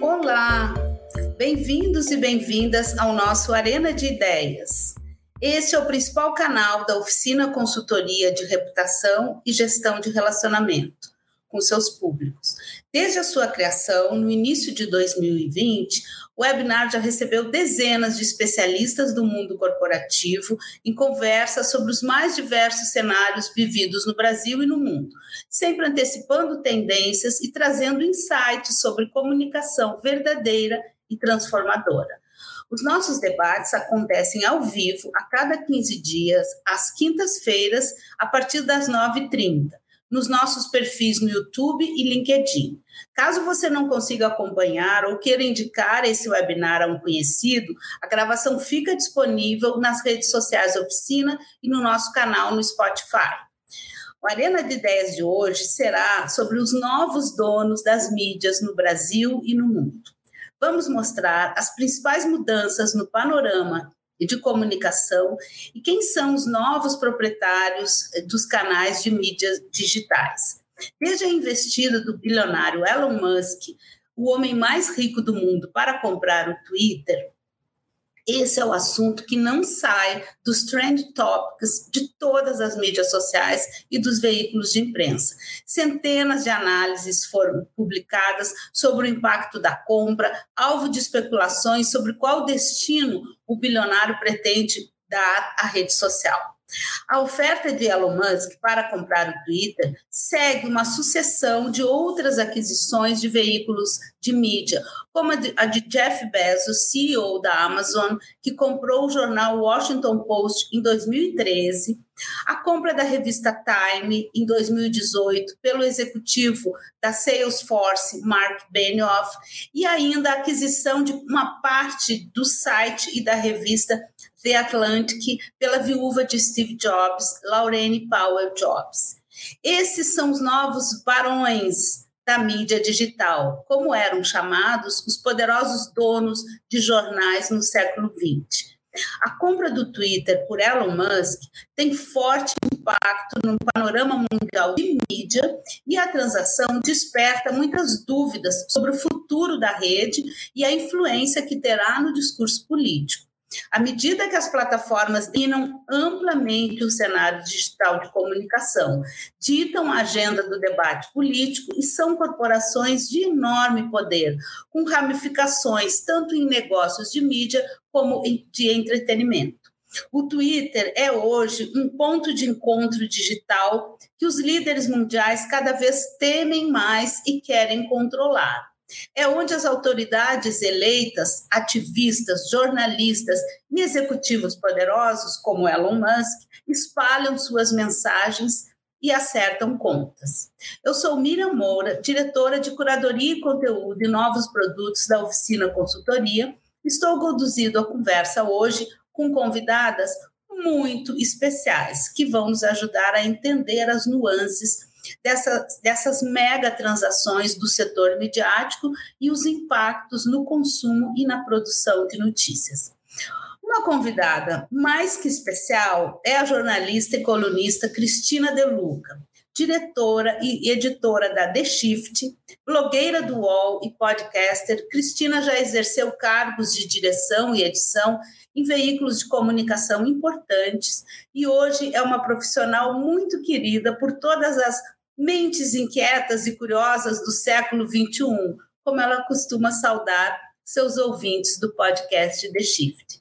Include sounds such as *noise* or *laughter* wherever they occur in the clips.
Olá, bem-vindos e bem-vindas ao nosso Arena de Ideias. Este é o principal canal da Oficina Consultoria de Reputação e Gestão de Relacionamento com seus públicos. Desde a sua criação, no início de 2020, o webinar já recebeu dezenas de especialistas do mundo corporativo em conversas sobre os mais diversos cenários vividos no Brasil e no mundo, sempre antecipando tendências e trazendo insights sobre comunicação verdadeira e transformadora. Os nossos debates acontecem ao vivo a cada 15 dias, às quintas-feiras, a partir das 9h30 nos nossos perfis no YouTube e LinkedIn. Caso você não consiga acompanhar ou queira indicar esse webinar a um conhecido, a gravação fica disponível nas redes sociais oficina e no nosso canal no Spotify. O Arena de Ideias de hoje será sobre os novos donos das mídias no Brasil e no mundo. Vamos mostrar as principais mudanças no panorama de comunicação e quem são os novos proprietários eh, dos canais de mídias digitais. Desde a investida do bilionário Elon Musk, o homem mais rico do mundo, para comprar o Twitter, esse é o assunto que não sai dos trend topics de todas as mídias sociais e dos veículos de imprensa. Centenas de análises foram publicadas sobre o impacto da compra, alvo de especulações sobre qual destino o bilionário pretende dar à rede social. A oferta de Elon Musk para comprar o Twitter segue uma sucessão de outras aquisições de veículos de mídia, como a de Jeff Bezos, CEO da Amazon, que comprou o jornal Washington Post em 2013, a compra da revista Time em 2018 pelo executivo da Salesforce, Mark Benioff, e ainda a aquisição de uma parte do site e da revista The Atlantic pela viúva de Steve Jobs, Laurene Powell Jobs. Esses são os novos barões da mídia digital, como eram chamados os poderosos donos de jornais no século XX. A compra do Twitter por Elon Musk tem forte impacto no panorama mundial de mídia e a transação desperta muitas dúvidas sobre o futuro da rede e a influência que terá no discurso político. À medida que as plataformas dominam amplamente o cenário digital de comunicação, ditam a agenda do debate político e são corporações de enorme poder, com ramificações tanto em negócios de mídia como de entretenimento. O Twitter é hoje um ponto de encontro digital que os líderes mundiais cada vez temem mais e querem controlar. É onde as autoridades eleitas, ativistas, jornalistas e executivos poderosos, como Elon Musk, espalham suas mensagens e acertam contas. Eu sou Miriam Moura, diretora de Curadoria e Conteúdo e Novos Produtos da Oficina Consultoria. Estou conduzindo a conversa hoje com convidadas muito especiais que vão nos ajudar a entender as nuances dessa, dessas mega transações do setor midiático e os impactos no consumo e na produção de notícias. Uma convidada mais que especial é a jornalista e colunista Cristina De Luca, diretora e editora da The Shift, blogueira do UOL e podcaster. Cristina já exerceu cargos de direção e edição em veículos de comunicação importantes e hoje é uma profissional muito querida por todas as mentes inquietas e curiosas do século XXI, como ela costuma saudar seus ouvintes do podcast The Shift.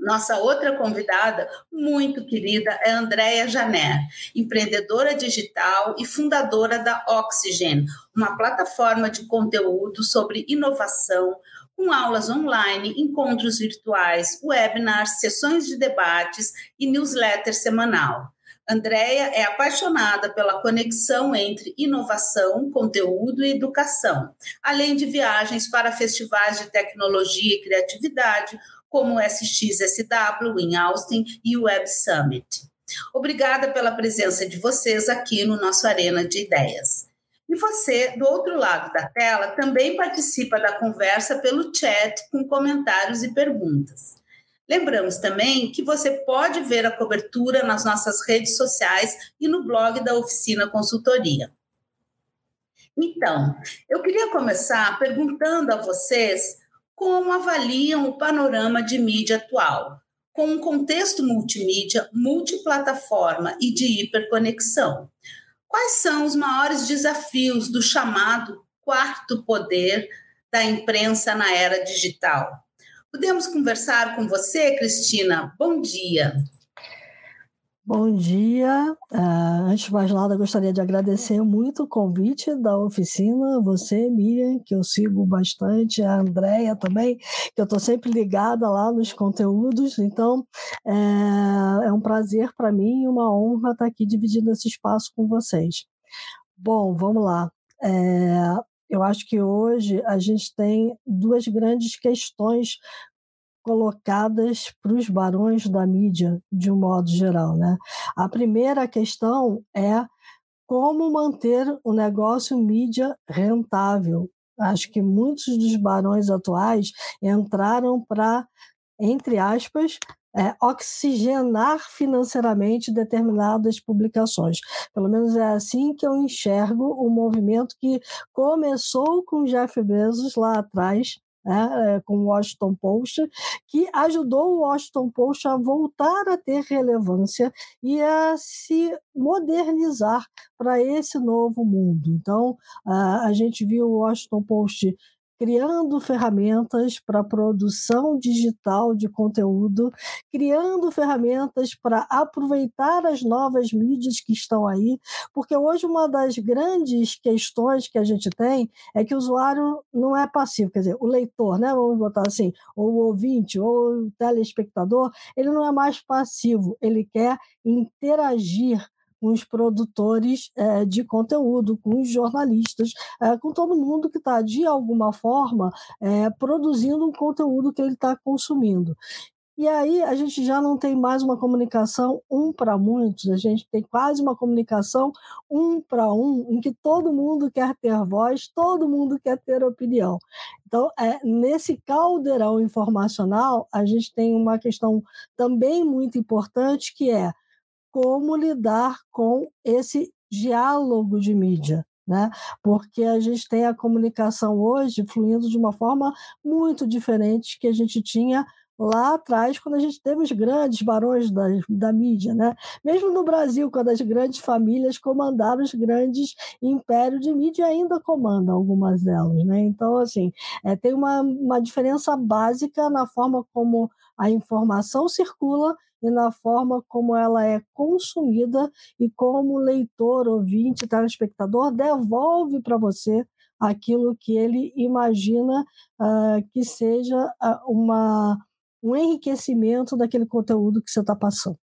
Nossa outra convidada, muito querida, é Andréia Janer, empreendedora digital e fundadora da Oxygen, uma plataforma de conteúdo sobre inovação, com aulas online, encontros virtuais, webinars, sessões de debates e newsletter semanal. Andréia é apaixonada pela conexão entre inovação, conteúdo e educação, além de viagens para festivais de tecnologia e criatividade, como o SXSW em Austin e o Web Summit. Obrigada pela presença de vocês aqui no nosso Arena de Ideias. E você, do outro lado da tela, também participa da conversa pelo chat com comentários e perguntas. Lembramos também que você pode ver a cobertura nas nossas redes sociais e no blog da Oficina Consultoria. Então, eu queria começar perguntando a vocês como avaliam o panorama de mídia atual, com um contexto multimídia, multiplataforma e de hiperconexão. Quais são os maiores desafios do chamado quarto poder da imprensa na era digital? Podemos conversar com você, Cristina? Bom dia. Bom dia. Uh, antes de mais nada, gostaria de agradecer muito o convite da oficina, você, Miriam, que eu sigo bastante, a Andréia também, que eu estou sempre ligada lá nos conteúdos. Então, é, é um prazer para mim e uma honra estar aqui dividindo esse espaço com vocês. Bom, vamos lá. É, eu acho que hoje a gente tem duas grandes questões colocadas para os barões da mídia, de um modo geral. Né? A primeira questão é como manter o negócio mídia rentável. Acho que muitos dos barões atuais entraram para, entre aspas, é, oxigenar financeiramente determinadas publicações. Pelo menos é assim que eu enxergo o movimento que começou com Jeff Bezos lá atrás, né, é, com o Washington Post, que ajudou o Washington Post a voltar a ter relevância e a se modernizar para esse novo mundo. Então, a gente viu o Washington Post criando ferramentas para produção digital de conteúdo, criando ferramentas para aproveitar as novas mídias que estão aí, porque hoje uma das grandes questões que a gente tem é que o usuário não é passivo, quer dizer, o leitor, né, vamos botar assim, ou o ouvinte, ou o telespectador, ele não é mais passivo, ele quer interagir com os produtores é, de conteúdo, com os jornalistas, é, com todo mundo que está, de alguma forma, é, produzindo um conteúdo que ele está consumindo. E aí a gente já não tem mais uma comunicação um para muitos, a gente tem quase uma comunicação um para um, em que todo mundo quer ter voz, todo mundo quer ter opinião. Então, é, nesse caldeirão informacional, a gente tem uma questão também muito importante que é como lidar com esse diálogo de mídia. Né? Porque a gente tem a comunicação hoje fluindo de uma forma muito diferente que a gente tinha lá atrás, quando a gente teve os grandes barões da, da mídia, né? Mesmo no Brasil, quando as grandes famílias comandaram os grandes impérios de mídia, ainda comandam algumas delas, né? Então, assim, é, tem uma, uma diferença básica na forma como a informação circula e na forma como ela é consumida e como o leitor, ouvinte, telespectador devolve para você aquilo que ele imagina uh, que seja uh, uma, um enriquecimento daquele conteúdo que você está passando.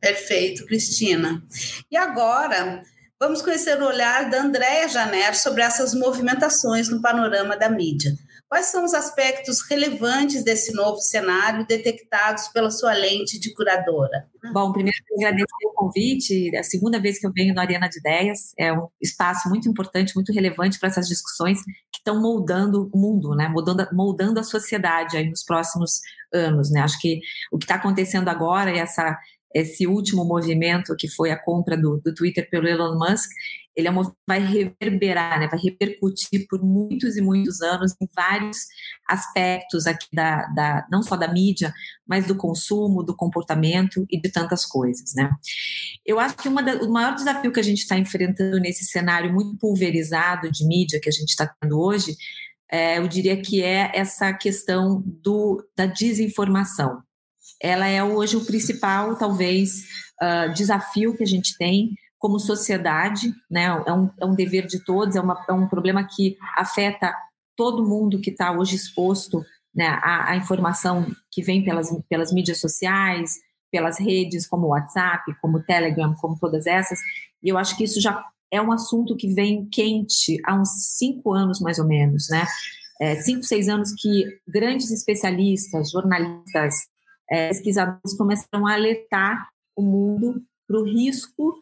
Perfeito, Cristina. E agora, vamos conhecer o olhar da Andréa Janer sobre essas movimentações no panorama da mídia. Quais são os aspectos relevantes desse novo cenário detectados pela sua lente de curadora? Bom, primeiro agradecer o convite, é a segunda vez que eu venho no Arena de Ideias, é um espaço muito importante, muito relevante para essas discussões que estão moldando o mundo, né? moldando, moldando a sociedade aí nos próximos anos. Né? Acho que o que está acontecendo agora, essa esse último movimento que foi a compra do, do Twitter pelo Elon Musk, ele é uma, vai reverberar, né, vai repercutir por muitos e muitos anos em vários aspectos aqui da, da não só da mídia, mas do consumo, do comportamento e de tantas coisas, né? Eu acho que da, o maior desafio que a gente está enfrentando nesse cenário muito pulverizado de mídia que a gente está tendo hoje, é, eu diria que é essa questão do, da desinformação ela é hoje o principal, talvez, uh, desafio que a gente tem como sociedade, né? É um, é um dever de todos, é, uma, é um problema que afeta todo mundo que está hoje exposto né, à, à, informação que vem pelas, pelas mídias sociais, pelas redes como o WhatsApp, como o Telegram, como todas essas. E eu acho que isso já é um assunto que vem quente há uns cinco anos, mais ou menos, né? É, cinco, seis anos que grandes especialistas, jornalistas, é, pesquisadores começaram a alertar o mundo para o risco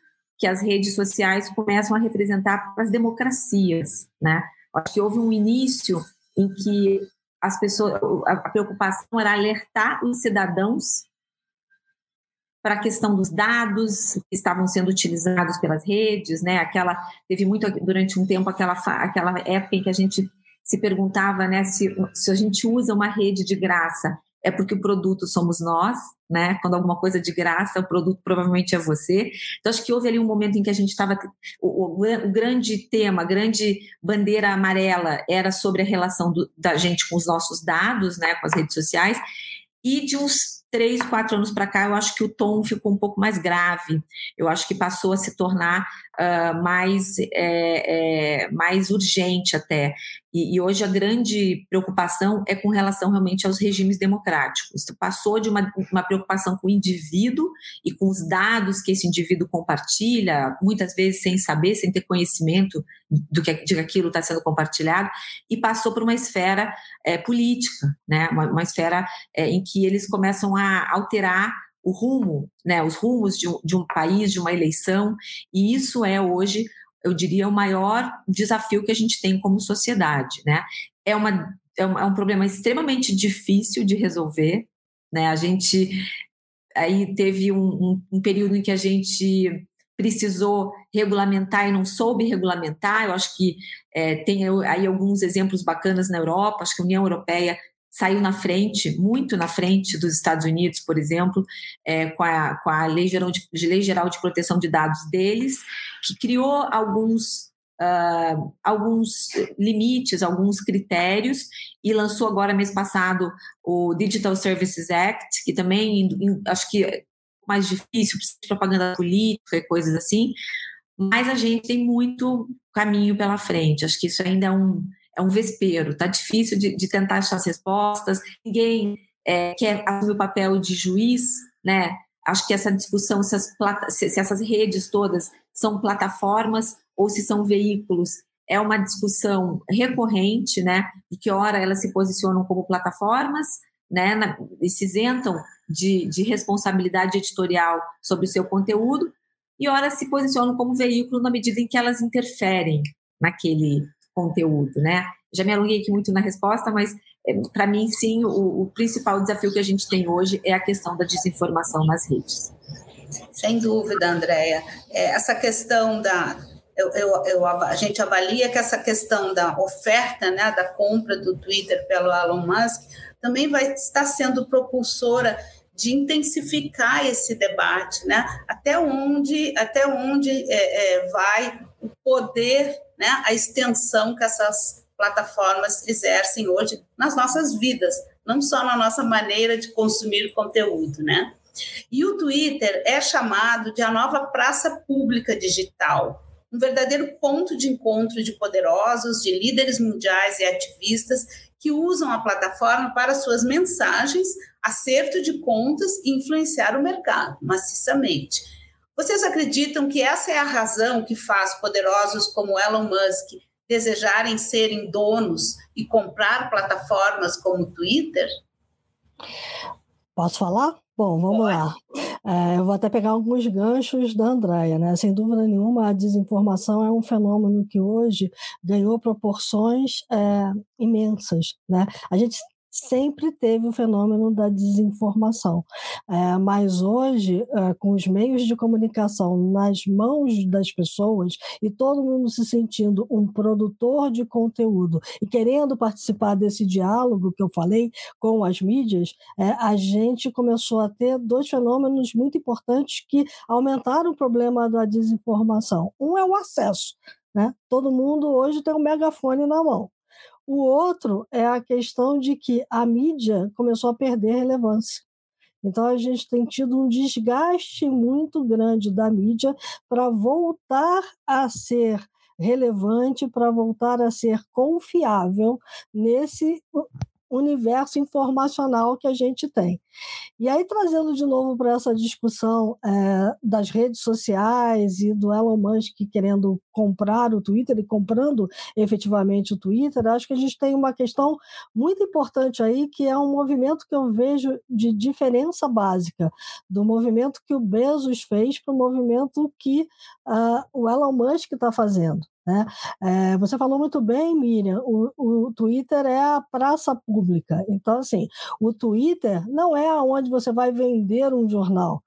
que as redes sociais começam a representar para as democracias, né? Acho que houve um início em que as pessoas, a preocupação era alertar os cidadãos para a questão dos dados que estavam sendo utilizados pelas redes, né? Aquela teve muito durante um tempo aquela aquela época em que a gente se perguntava, né, se, se a gente usa uma rede de graça é porque o produto somos nós, né? Quando alguma coisa de graça, o produto provavelmente é você. Então, acho que houve ali um momento em que a gente estava. O, o, o, grande tema, a grande bandeira amarela era sobre a relação do, da gente com os nossos dados, né? Com as redes sociais. E de uns três, quatro anos para cá, eu acho que o tom ficou um pouco mais grave. Eu acho que passou a se tornar uh, mais, é, é, mais urgente até. E, e, hoje a grande preocupação é com relação realmente aos regimes democráticos. Passou de uma, uma preocupação com o indivíduo e com os dados que esse indivíduo compartilha, muitas vezes sem saber, sem ter conhecimento do que, de que aquilo está sendo compartilhado, e passou para uma esfera é, política, né? uma, uma esfera é, em que eles começam a alterar o rumo, né, os rumos de de um país, de uma eleição, e isso é hoje, eu diria, o maior desafio que a gente tem como sociedade, né? É, uma, é, um, é um problema extremamente difícil de resolver, né? A gente aí teve um, um, um período em que a gente precisou regulamentar e não soube regulamentar. Eu acho que é, tem aí alguns exemplos bacanas na Europa. Acho que a União Europeia saiu na frente, muito na frente dos Estados Unidos, por exemplo, é, com, a, com a Lei Geral, de, Lei Geral de Proteção de Dados deles, que criou alguns, uh, alguns limites, alguns critérios, e lançou agora, mês passado, o Digital Services Act, que também, acho que é mais difícil, precisa de propaganda política e coisas assim, mas a gente tem muito caminho pela frente. Acho que isso ainda é um é um vespeiro, tá difícil de, de tentar achar as respostas, ninguém é, quer assumir o papel de juiz, né? Acho que essa discussão, se, se, se essas redes todas são plataformas ou se são veículos, é uma discussão recorrente, né? que ora elas se posicionam como plataformas, né? Na, e se isentam de, de responsabilidade editorial sobre o seu conteúdo, e ora se posicionam como veículo na medida em que elas interferem naquele conteúdo, né? Já me alonguei aqui muito na resposta, mas é, para mim, sim, o, o, principal desafio que a gente tem hoje é a questão da desinformação nas redes. Sem dúvida, Andréia. É, essa questão da. Eu, eu, eu, a gente avalia que essa questão da oferta, né, da compra do Twitter pelo Elon Musk, também vai estar sendo propulsora de intensificar esse debate, né? Até onde, até onde é, é, vai o poder né, a extensão que essas plataformas exercem hoje nas nossas vidas, não só na nossa maneira de consumir conteúdo, né? E o Twitter é chamado de a nova praça pública digital, um verdadeiro ponto de encontro de poderosos, de líderes mundiais e ativistas que usam a plataforma para suas mensagens, acerto de contas e influenciar o mercado maciçamente. Vocês acreditam que essa é a razão que faz poderosos como Elon Musk desejarem serem donos e comprar plataformas como o Twitter? Posso falar? Bom, vamos Pode. lá. É, eu vou até pegar alguns ganchos da Andrea, né? Sem dúvida nenhuma, a desinformação é um fenômeno que hoje ganhou proporções é, imensas, né? A gente sempre teve o fenômeno da desinformação. É, mas hoje, é, com os meios de comunicação nas mãos das pessoas e todo mundo se sentindo um produtor de conteúdo e querendo participar desse diálogo que eu falei com as mídias, é, a gente começou a ter dois fenômenos muito importantes que aumentaram o problema da desinformação. Um é o acesso. Né? Todo mundo hoje tem um megafone na mão. O outro é a questão de que a mídia começou a perder relevância. Então, a gente tem tido um desgaste muito grande da mídia para voltar a ser relevante, para voltar a ser confiável nesse universo informacional que a gente tem. E aí, trazendo de novo para essa discussão é, das redes sociais e do Elon Musk querendo comprar o Twitter e comprando efetivamente o Twitter, acho que a gente tem uma questão muito importante aí, que é um movimento que eu vejo de diferença básica do movimento que o Bezos fez para o movimento que uh, o Elon Musk está fazendo. Né? É, você falou muito bem, Miriam, o, o Twitter é a praça pública. Então, assim, o Twitter não é onde você vai vender um jornal.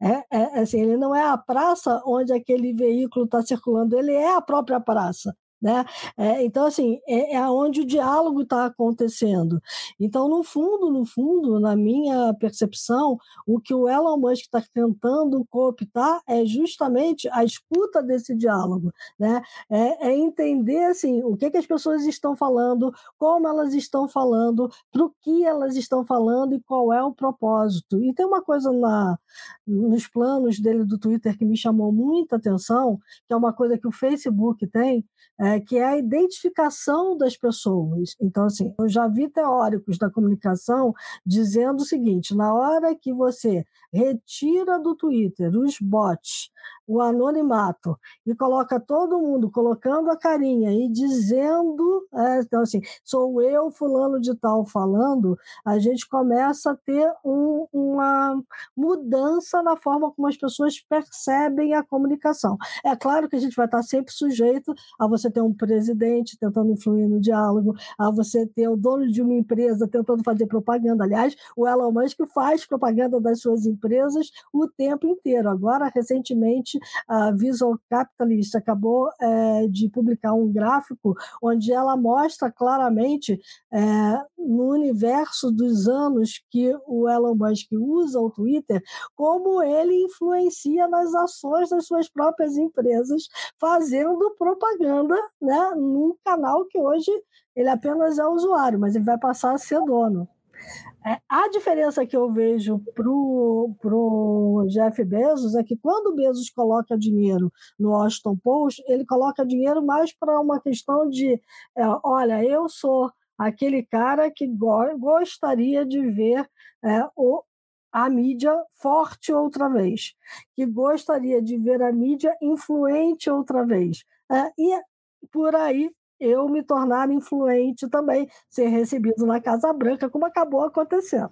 É, é, assim, ele não é a praça onde aquele veículo está circulando, ele é a própria praça. Né? É, então, assim, é, é onde o diálogo está acontecendo. Então, no fundo, no fundo, na minha percepção, o que o Elon Musk está tentando cooptar é justamente a escuta desse diálogo, né? É, é entender, assim, o que, que as pessoas estão falando, como elas estão falando, para o que elas estão falando e qual é o propósito. E tem uma coisa na, nos planos dele do Twitter que me chamou muita atenção, que é uma coisa que o Facebook tem, é, que é a identificação das pessoas. Então, assim, eu já vi teóricos da comunicação dizendo o seguinte: na hora que você retira do Twitter os bots, o anonimato e coloca todo mundo colocando a carinha e dizendo, é, então assim, sou eu fulano de tal falando, a gente começa a ter um, uma mudança na forma como as pessoas percebem a comunicação. É claro que a gente vai estar sempre sujeito a você ter um presidente tentando influir no diálogo, a você ter o dono de uma empresa tentando fazer propaganda. Aliás, o Elon Musk faz propaganda das suas empresas o tempo inteiro. Agora, recentemente, a Visual Capitalist acabou é, de publicar um gráfico onde ela mostra claramente é, no universo dos anos que o Elon Musk usa o Twitter, como ele influencia nas ações das suas próprias empresas, fazendo propaganda né, num canal que hoje ele apenas é usuário, mas ele vai passar a ser dono. É, a diferença que eu vejo para o Jeff Bezos é que quando o Bezos coloca dinheiro no Washington Post, ele coloca dinheiro mais para uma questão de: é, olha, eu sou aquele cara que go gostaria de ver é, o, a mídia forte outra vez, que gostaria de ver a mídia influente outra vez. É, e por aí eu me tornar influente também, ser recebido na Casa Branca, como acabou acontecendo.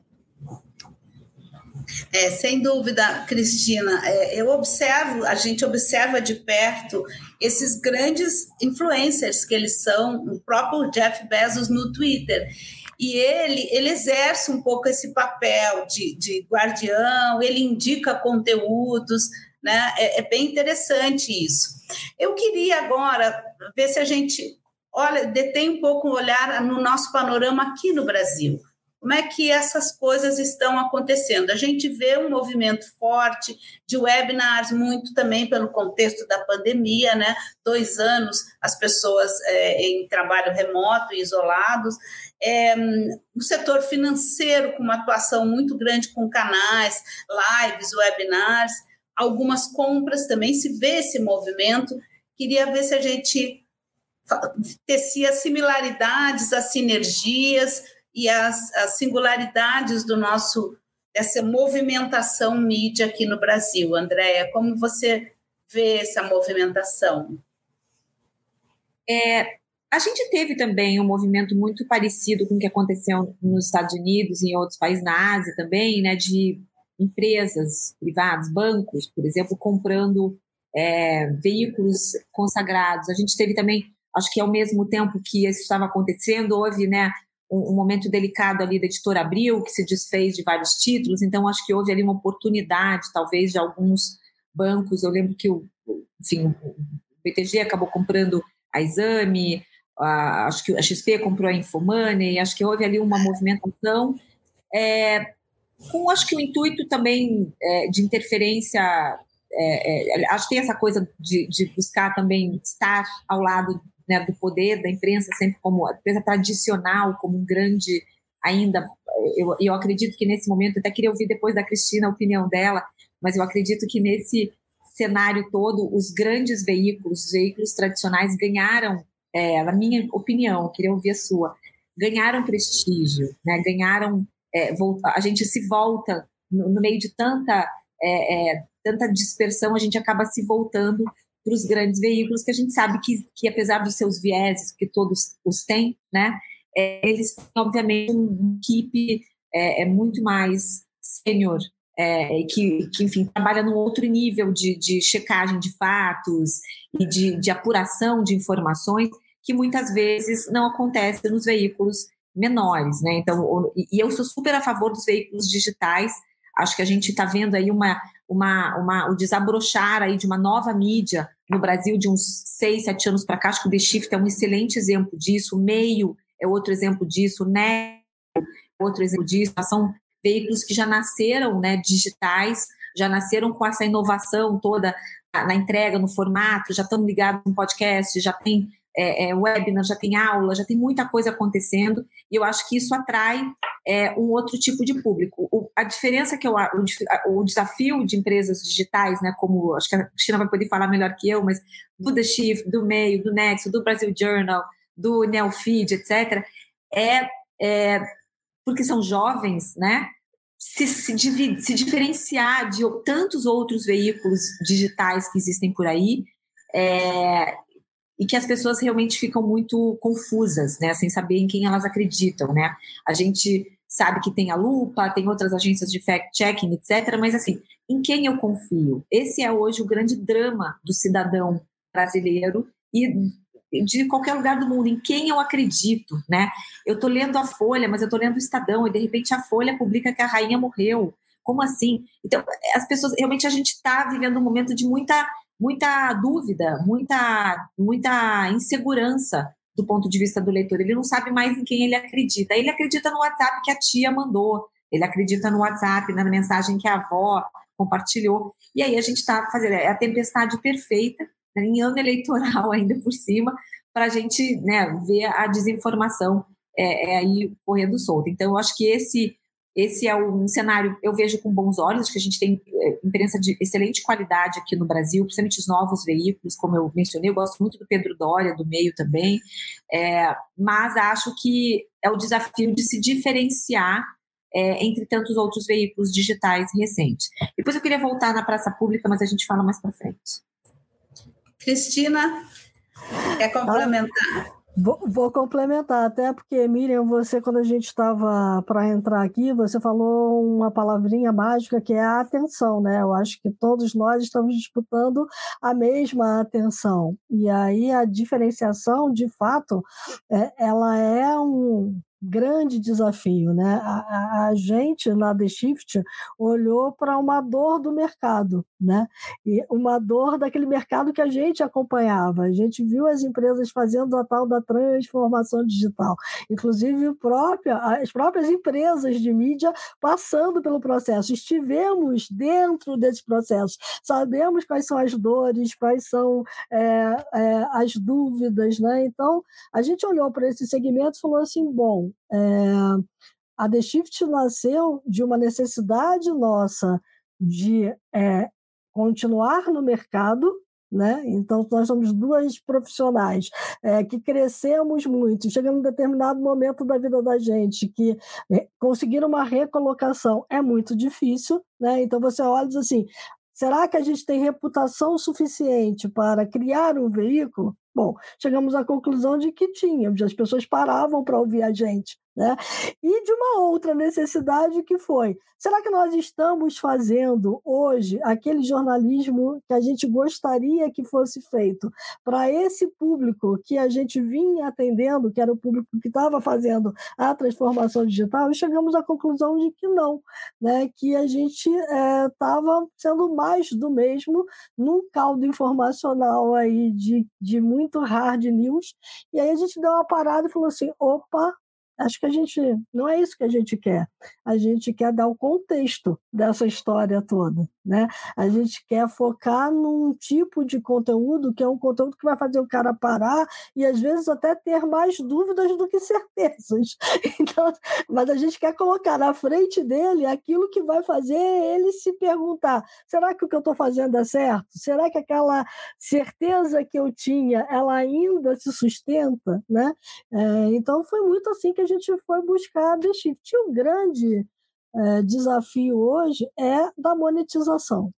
É, sem dúvida, Cristina, é, eu observo, a gente observa de perto esses grandes influencers que eles são, o próprio Jeff Bezos no Twitter. E ele, ele exerce um pouco esse papel de, de guardião, ele indica conteúdos, né? É, é bem interessante isso. Eu queria agora ver se a gente olha, detém um pouco o olhar no nosso panorama aqui no Brasil. Como é que essas coisas estão acontecendo? A gente vê um movimento forte de webinars, muito também pelo contexto da pandemia, né? Dois anos as pessoas é, em trabalho remoto isolados. É, o setor financeiro com uma atuação muito grande com canais, lives, webinars, algumas compras também se vê esse movimento. Queria ver se a gente tecia similaridades, as sinergias e as, as singularidades do nosso dessa movimentação mídia aqui no Brasil. Andréia, como você vê essa movimentação? É, a gente teve também um movimento muito parecido com o que aconteceu nos Estados Unidos e em outros países na Ásia também, né, de empresas privadas, bancos, por exemplo, comprando é, veículos consagrados. A gente teve também Acho que ao mesmo tempo que isso estava acontecendo, houve né, um, um, momento delicado ali da editora Abril, que se desfez de vários títulos, então acho que houve ali uma oportunidade, talvez, de alguns bancos. Eu lembro que o, enfim, o BTG acabou comprando a Exame, a, acho que a XP comprou a Infomoney, acho que houve ali uma movimentação. É, com acho que o intuito também é, de interferência é, é, acho que tem essa coisa de, de, buscar também estar ao lado né, do poder da imprensa sempre como a imprensa tradicional como um grande ainda eu, eu acredito que nesse momento até queria ouvir depois da Cristina a opinião dela mas eu acredito que nesse cenário todo os grandes veículos os veículos tradicionais ganharam é, na minha opinião queria ouvir a sua ganharam prestígio né ganharam é, volta, a gente se volta no, no meio de tanta é, é tanta dispersão a gente acaba se voltando para os grandes veículos, que a gente sabe que, que apesar dos seus vieses, que todos os têm, né, é, eles têm, obviamente, uma equipe é, é muito mais sênior, é, que, que, enfim, trabalha num outro nível de, de checagem de fatos e de, de apuração de informações, que muitas vezes não acontece nos veículos menores, né? Então, e eu sou super a favor dos veículos digitais, Acho que a gente está vendo aí uma, uma, uma, o desabrochar aí de uma nova mídia no Brasil de uns seis, sete anos para cá. Acho que o The Shift é um excelente exemplo disso. O Meio é outro exemplo disso. O Net é outro exemplo disso. São veículos que já nasceram né, digitais, já nasceram com essa inovação toda na entrega, no formato, já estão ligados no podcast, já tem é, é, webinar, já tem aula, já tem muita coisa acontecendo, e eu acho que isso atrai é, um outro tipo de público. O, a diferença que eu o, o, desafio de empresas digitais, né, como acho que a Cristina vai poder falar melhor que eu, mas do The Shift, do Meio, do Nexo, do Brasil Journal, do Neofeed, etc., é, é porque são jovens, né? Se, se, se, diferenciar de tantos outros veículos digitais que existem por aí é, e que as pessoas realmente ficam muito confusas, né, sem saber em quem elas acreditam, né? A gente sabe que tem a Lupa, tem outras agências de fact-checking, etc., mas assim, em quem eu confio? Esse é hoje o grande drama do cidadão brasileiro e de qualquer lugar do mundo, em quem eu acredito, né? Eu estou lendo a Folha, mas eu estou lendo o Estadão, e de repente a Folha publica que a rainha morreu. Como assim? Então, as pessoas, realmente a gente está vivendo um momento de muita muita dúvida, muita, muita insegurança do ponto de vista do leitor. Ele não sabe mais em quem ele acredita. Ele acredita no WhatsApp que a tia mandou, ele acredita no WhatsApp, na mensagem que a avó compartilhou. E aí a gente está fazendo é a tempestade perfeita, né, em ano eleitoral *laughs* ainda por cima, para a gente né, ver a desinformação é, é aí correndo solta. Então, eu acho que esse esse é um cenário, eu vejo com bons olhos, que a gente tem é, imprensa de excelente qualidade aqui no Brasil, principalmente os novos veículos, como eu mencionei, eu gosto muito do Pedro Doria, do meio também, é, mas acho que é o desafio de se diferenciar é, entre tantos outros veículos digitais recentes. Depois eu queria voltar na praça pública, mas a gente fala mais para frente. Cristina, quer complementar? Vou, vou, complementar, até porque, Miriam, você, quando a gente estava para entrar aqui, você falou uma palavrinha mágica que é a atenção, né? Eu acho que todos nós estamos disputando a mesma atenção. E aí a diferenciação, de fato, é, ela é um, grande desafio. Né? A, a, gente, na The Shift, olhou para uma dor do mercado, né? e uma dor daquele mercado que a gente acompanhava. A gente viu as empresas fazendo a tal da transformação digital, inclusive própria, as próprias empresas de mídia passando pelo processo. Estivemos dentro desse processo, sabemos quais são as dores, quais são é, é, as dúvidas. Né? Então, a gente olhou para esse segmento e falou assim: bom, a The Shift nasceu de uma necessidade nossa de é, continuar no mercado, né? Então, nós somos duas profissionais é, que crescemos muito, chegando em um determinado momento da vida da gente que é, conseguir uma recolocação é muito difícil, né? Então, você olha e diz assim, será que a gente tem reputação suficiente para criar um veículo? Bom, chegamos à conclusão de que tínhamos, as pessoas paravam para ouvir a gente. Né? E de uma outra necessidade que foi: será que nós estamos fazendo hoje aquele jornalismo que a gente gostaria que fosse feito para esse público que a gente vinha atendendo, que era o público que estava fazendo a transformação digital? E chegamos à conclusão de que não, né? que a gente estava é, sendo mais do mesmo num caldo informacional aí de, de muito hard news. E aí a gente deu uma parada e falou assim: opa, Acho que a gente não é isso que a gente quer. A gente quer dar o contexto dessa história toda, né? A gente quer focar num tipo de conteúdo que é um conteúdo que vai fazer o cara parar e às vezes até ter mais dúvidas do que certezas. *laughs* Então, mas a gente quer colocar na frente dele aquilo que vai fazer ele se perguntar: será que o que eu estou fazendo é certo? Será que aquela certeza que eu tinha ela ainda se sustenta, né? É, então foi muito assim que a gente foi buscar The Shift. E o grande é, desafio hoje é da monetização.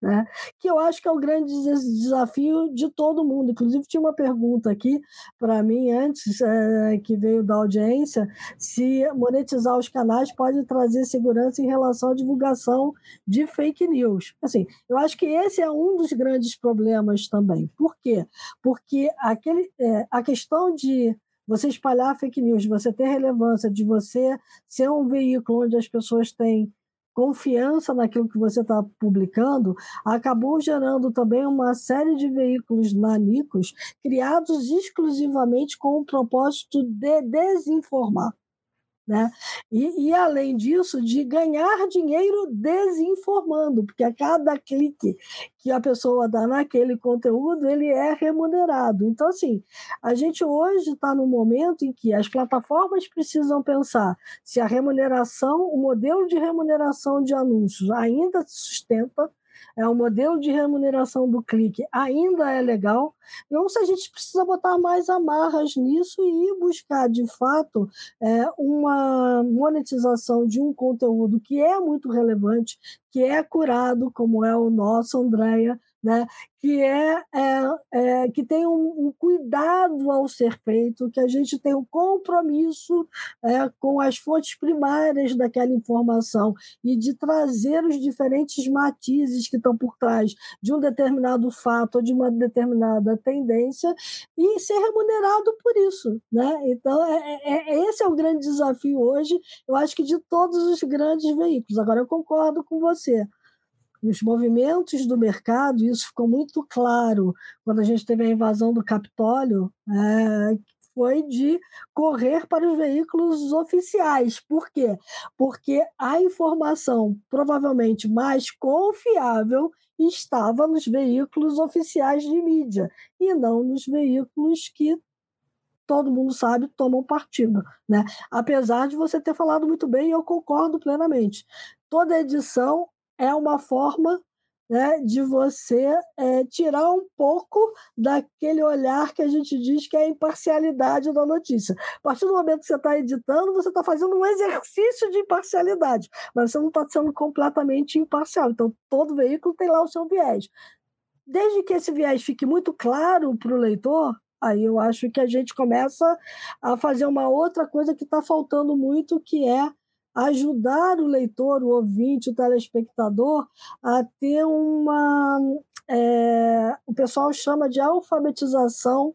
Né? Que eu acho que é o grande desafio de todo mundo. Inclusive, tinha uma pergunta aqui para mim antes, é, que veio da audiência, se monetizar os canais pode trazer segurança em relação à divulgação de fake news. Assim, eu acho que esse é um dos grandes problemas também. Por quê? Porque aquele, é, a questão de você espalhar fake news, de você ter relevância, de você ser um veículo onde as pessoas têm confiança naquilo que você está publicando, acabou gerando também uma série de veículos nanicos criados exclusivamente com o propósito de desinformar. Né? E, e, além disso, de ganhar dinheiro desinformando, porque a cada clique que a pessoa dá naquele conteúdo, ele é remunerado. Então, assim, a gente hoje está no momento em que as plataformas precisam pensar se a remuneração, o modelo de remuneração de anúncios ainda se sustenta é, o modelo de remuneração do clique. Ainda é legal, então se a gente precisa botar mais amarras nisso e buscar, de fato, é, uma monetização de um conteúdo que é muito relevante, que é curado, como é o nosso, Andréia, né? que é, é, é que tem um, um, cuidado ao ser feito, que a gente tem um compromisso é, com as fontes primárias daquela informação e de trazer os diferentes matizes que estão por trás de um determinado fato ou de uma determinada tendência e ser remunerado por isso, né? Então é, é, é esse é o grande desafio hoje. Eu acho que de todos os grandes veículos. Agora eu concordo com você os movimentos do mercado, isso ficou muito claro quando a gente teve a invasão do Capitólio, é, foi de correr para os veículos oficiais. Por quê? Porque a informação provavelmente mais confiável estava nos veículos oficiais de mídia e não nos veículos que todo mundo sabe tomam partido, né? Apesar de você ter falado muito bem, eu concordo plenamente. Toda edição é uma forma né, de você é, tirar um pouco daquele olhar que a gente diz que é a imparcialidade da notícia. A partir do momento que você está editando, você está fazendo um exercício de imparcialidade, mas você não está sendo completamente imparcial. Então, todo veículo tem lá o seu viés. Desde que esse viés fique muito claro para o leitor, aí eu acho que a gente começa a fazer uma outra coisa que está faltando muito, que é ajudar o leitor, o ouvinte, o telespectador a ter uma. É, o pessoal chama de alfabetização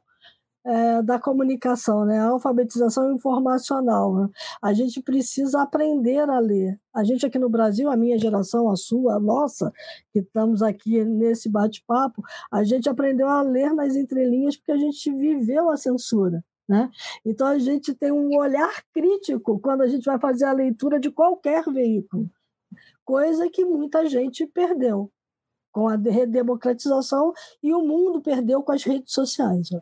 é, da comunicação, né? alfabetização informacional. Né? A gente precisa aprender a ler. A gente aqui no Brasil, a minha geração, a sua, a nossa, que estamos aqui nesse bate-papo, a gente aprendeu a ler nas entrelinhas porque a gente viveu a censura. Né? Então, a gente tem um olhar crítico quando a gente vai fazer a leitura de qualquer veículo, coisa que muita gente perdeu com a redemocratização e o mundo perdeu com as redes sociais. Né?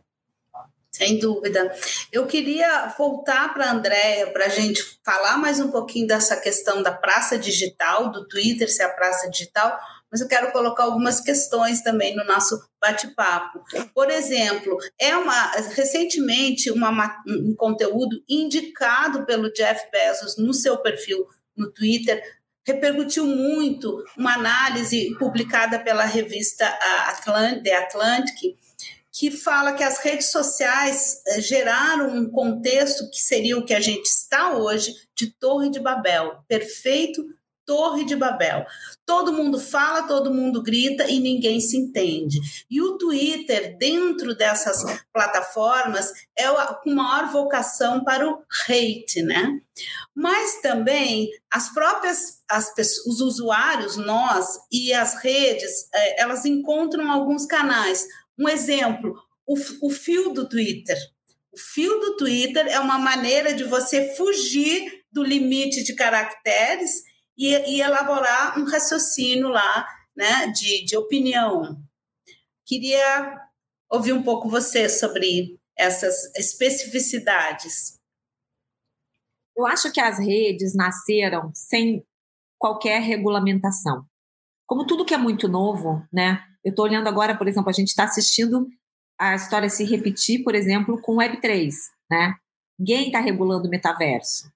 Sem dúvida. Eu queria voltar para a Andréia para a gente falar mais um pouquinho dessa questão da praça digital, do Twitter ser a praça digital, mas eu quero colocar algumas questões também no nosso bate-papo. Por exemplo, é uma recentemente uma, um conteúdo indicado pelo Jeff Bezos no seu perfil no Twitter repercutiu muito uma análise publicada pela revista The Atlantic que fala que as redes sociais eh, geraram um contexto que seria o que a gente está hoje de Torre de Babel, perfeito Torre de Babel. Todo mundo fala, todo mundo grita e ninguém se entende. E o Twitter, dentro dessas plataformas, é com maior vocação para o hate, né? Mas também as próprias as os usuários, nós e as redes, é, elas encontram alguns canais. Um exemplo, o, o fio do Twitter. O fio do Twitter é uma maneira de você fugir do limite de caracteres e, e elaborar um raciocínio lá, né, de, de opinião. Queria ouvir um pouco você sobre essas especificidades. Eu acho que as redes nasceram sem qualquer regulamentação. Como tudo que é muito novo, né? Eu estou olhando agora, por exemplo, a gente está assistindo a história se repetir, por exemplo, com Web3, né? Ninguém está regulando o metaverso.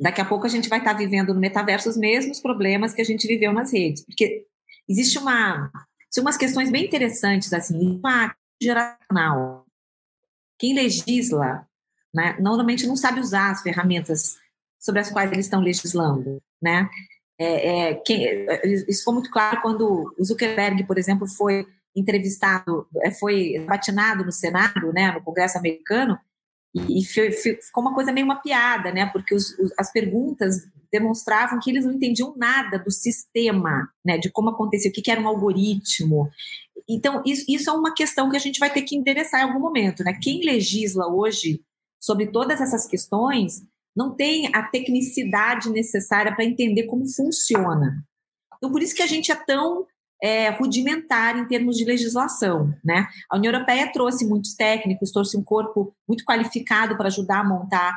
Daqui a pouco a gente vai estar vivendo no metaverso os mesmos problemas que a gente viveu nas redes, porque existe uma, são umas questões bem interessantes assim, uma geracional. Quem legisla, né, normalmente não sabe usar as ferramentas sobre as quais eles estão legislando, né? É, é, quem, isso foi muito claro quando o Zuckerberg, por exemplo, foi entrevistado, é, foi batinado no Senado, né, no Congresso americano, E, ficou uma coisa meio uma piada, né? Porque os, os, as perguntas demonstravam que eles não entendiam nada do sistema, né? De como acontecia, o que, que era um algoritmo. Então, isso, isso é uma questão que a gente vai ter que endereçar em algum momento, né? Quem legisla hoje sobre todas essas questões não tem a tecnicidade necessária para entender como funciona. Então, por isso que a gente é tão é, rudimentar em termos de legislação. Né? A União Europeia trouxe muitos técnicos, trouxe um corpo muito qualificado para ajudar a montar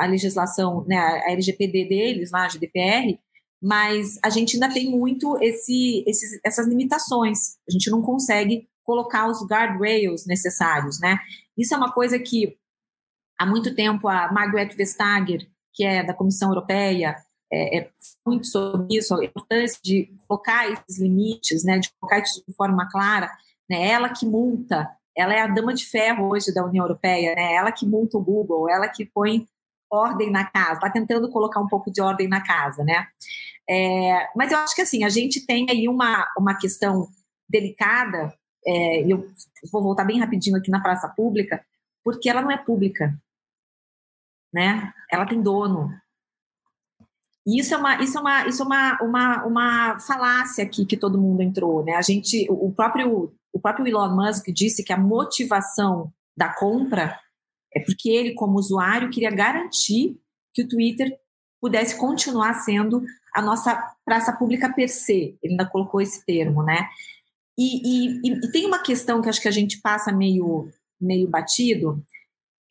a legislação, né, a LGPD deles, lá, a GDPR, mas a gente ainda tem muito esse, esses, essas limitações. A gente não consegue colocar os guardrails necessários. Né? Isso é uma coisa que há muito tempo a Margaret Vestager, que é da Comissão Europeia, é, é, muito sobre isso, a importância de colocar esses limites, né, de colocar isso de forma clara. Né, ela que multa, ela é a dama de ferro hoje da União Europeia, né, ela que multa o Google, ela que põe ordem na casa, está tentando colocar um pouco de ordem na casa, né? É, mas eu acho que assim, a gente tem aí uma, uma questão delicada, é, eu vou voltar bem rapidinho aqui na praça pública, porque ela não é pública, né? Ela tem dono, e isso é uma, isso é uma, isso é uma, uma, uma falácia aqui que todo mundo entrou, né? A gente, o próprio, o próprio Elon Musk disse que a motivação da compra é porque ele, como usuário, queria garantir que o Twitter pudesse continuar sendo a nossa praça pública per se. Ele ainda colocou esse termo, né? E, e, e tem uma questão que acho que a gente passa meio, meio batido,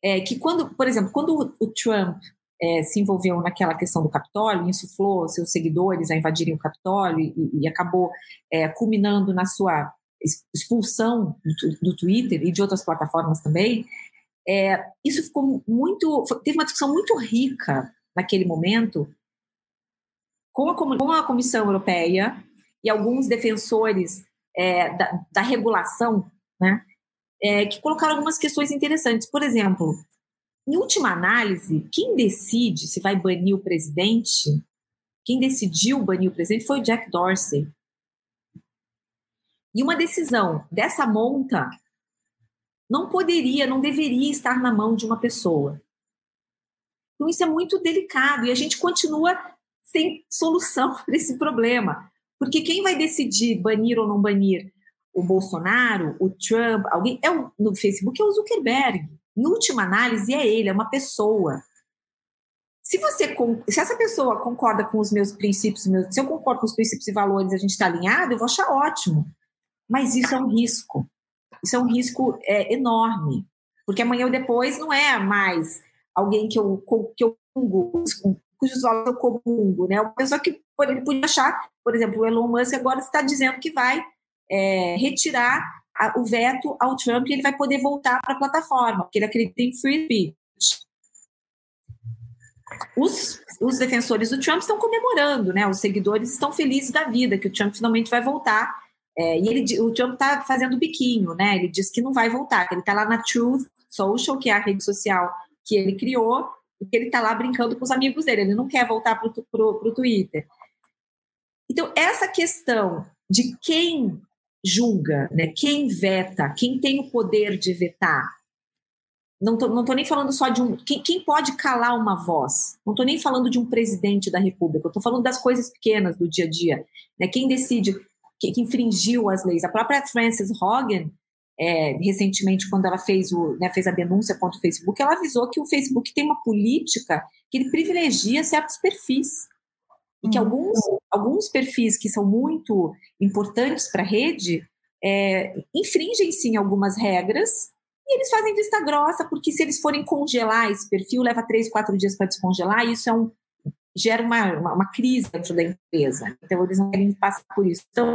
é que quando, por exemplo, quando o, o Trump é, se envolveu naquela questão do Capitólio, insuflou seus seguidores a invadirem o Capitólio e, e acabou é, culminando na sua expulsão do, do, Twitter e de outras plataformas também, é, isso ficou muito. Teve uma discussão muito rica naquele momento com a, com a Comissão Europeia e alguns defensores é, da, da, regulação, né, é, que colocaram algumas questões interessantes. Por exemplo, em última análise, quem decide se vai banir o presidente, quem decidiu banir o presidente foi o Jack Dorsey. E uma decisão dessa monta não poderia, não deveria estar na mão de uma pessoa. Então, isso é muito delicado e a gente continua sem solução *laughs* para esse problema. Porque quem vai decidir banir ou não banir o Bolsonaro, o Trump, alguém é o, no Facebook é o Zuckerberg. Em última análise, é ele, é uma pessoa. Se você se essa pessoa concorda com os meus princípios, meus, se eu concordo com os princípios e valores, a gente está alinhado, eu vou achar ótimo. Mas isso é um risco. Isso é um risco é, enorme, porque amanhã ou depois não é mais alguém que eu que eu cujos valores eu comungo, né? Uma pessoa que ele podia achar, por exemplo, o Elon Musk agora está dizendo que vai é, retirar o veto ao Trump e ele vai poder voltar para a plataforma, porque ele acredita em free speech. Os, os defensores do Trump estão comemorando, né? Os seguidores estão felizes da vida que o Trump finalmente vai voltar. É, e ele, o Trump está fazendo biquinho, né? Ele diz que não vai voltar, que ele está lá na Truth Social, que é a rede social que ele criou, e que ele está lá brincando com os amigos dele. Ele não quer voltar para o Twitter. Então, essa questão de quem julga, né? quem veta, quem tem o poder de vetar. Não estou nem falando só de um. Quem, quem pode calar uma voz? Não estou nem falando de um presidente da República, estou falando das coisas pequenas do dia a dia. Né? Quem decide, que, que infringiu as leis. A própria Frances Hogan, é, recentemente, quando ela fez, o, né, fez a denúncia contra o Facebook, ela avisou que o Facebook tem uma política que ele privilegia certos perfis. E que uhum. alguns, alguns perfis que são muito importantes para a rede é, infringem sim algumas regras e eles fazem vista grossa, porque se eles forem congelar esse perfil, leva três, quatro dias para descongelar, e isso é um, gera uma, uma, uma, crise dentro da empresa. Então, eles não querem passar por isso. Então,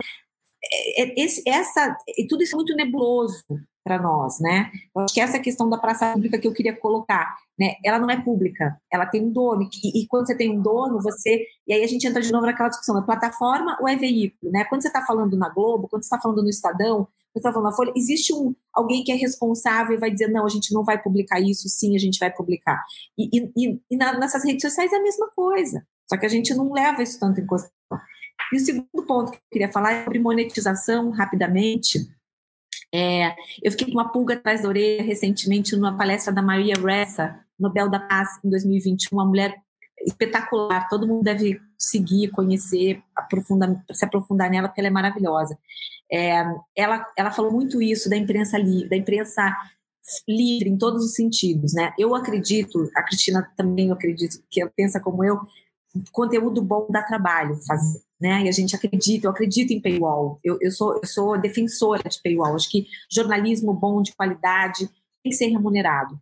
é, é, esse, essa, tudo isso é muito nebuloso para nós, né? Eu acho que essa questão da praça pública que eu queria colocar, né? Ela não é pública, ela tem um dono e, e quando você tem um dono, você e aí a gente entra de novo naquela discussão, é plataforma ou é veículo, né? Quando você está falando na Globo, quando você está falando no Estadão, quando você está falando na Folha, existe um alguém que é responsável e vai dizer não, a gente não vai publicar isso, sim, a gente vai publicar. E, e, e na, nessas redes sociais é a mesma coisa, só que a gente não leva isso tanto em consideração. E o segundo ponto que eu queria falar é sobre monetização, rapidamente É, eu fiquei com uma pulga atrás da orelha recentemente numa palestra da Maria Ressa, Nobel da Paz em 2021, uma mulher espetacular, todo mundo deve seguir, conhecer, aprofundar, se aprofundar nela, porque ela é maravilhosa. É, ela, ela falou muito isso da imprensa livre, da imprensa livre em todos os sentidos, né? Eu acredito, a Cristina também eu acredito que pensa como eu, conteúdo bom dá trabalho fazer, né? E a gente acredita, eu acredito em paywall. Eu, eu sou eu sou defensora de paywall. Acho que jornalismo bom de qualidade tem que ser remunerado.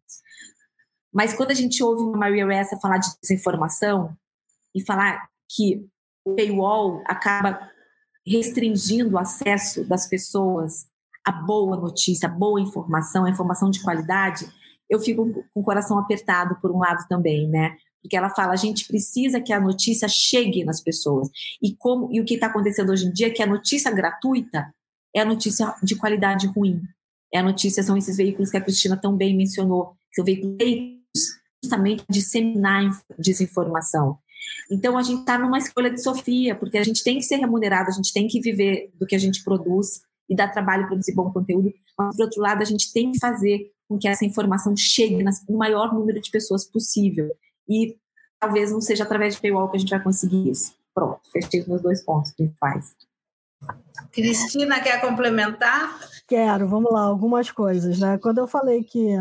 Mas quando a gente ouve uma Maria Ressa falar de desinformação e falar que o paywall acaba restringindo o acesso das pessoas à boa notícia, à boa informação, à informação de qualidade, eu fico com o coração apertado por um lado também, né? Porque ela fala, a gente precisa que a notícia chegue nas pessoas. E como e o que está acontecendo hoje em dia é que a notícia gratuita é a notícia de qualidade ruim. É a notícia, são esses veículos que a Cristina tão bem mencionou, são veículos justamente disseminar desinformação. Então a gente está numa escolha de Sofia, porque a gente tem que ser remunerado, a gente tem que viver do que a gente produz e dar trabalho para produzir bom conteúdo, mas por outro lado a gente tem que fazer com que essa informação chegue no maior número de pessoas possível. E talvez não seja através de paywall que a gente vai conseguir isso. Pronto, fechei os meus dois pontos principais. Cristina, quer complementar? Quero, vamos lá, algumas coisas, né? Quando eu falei que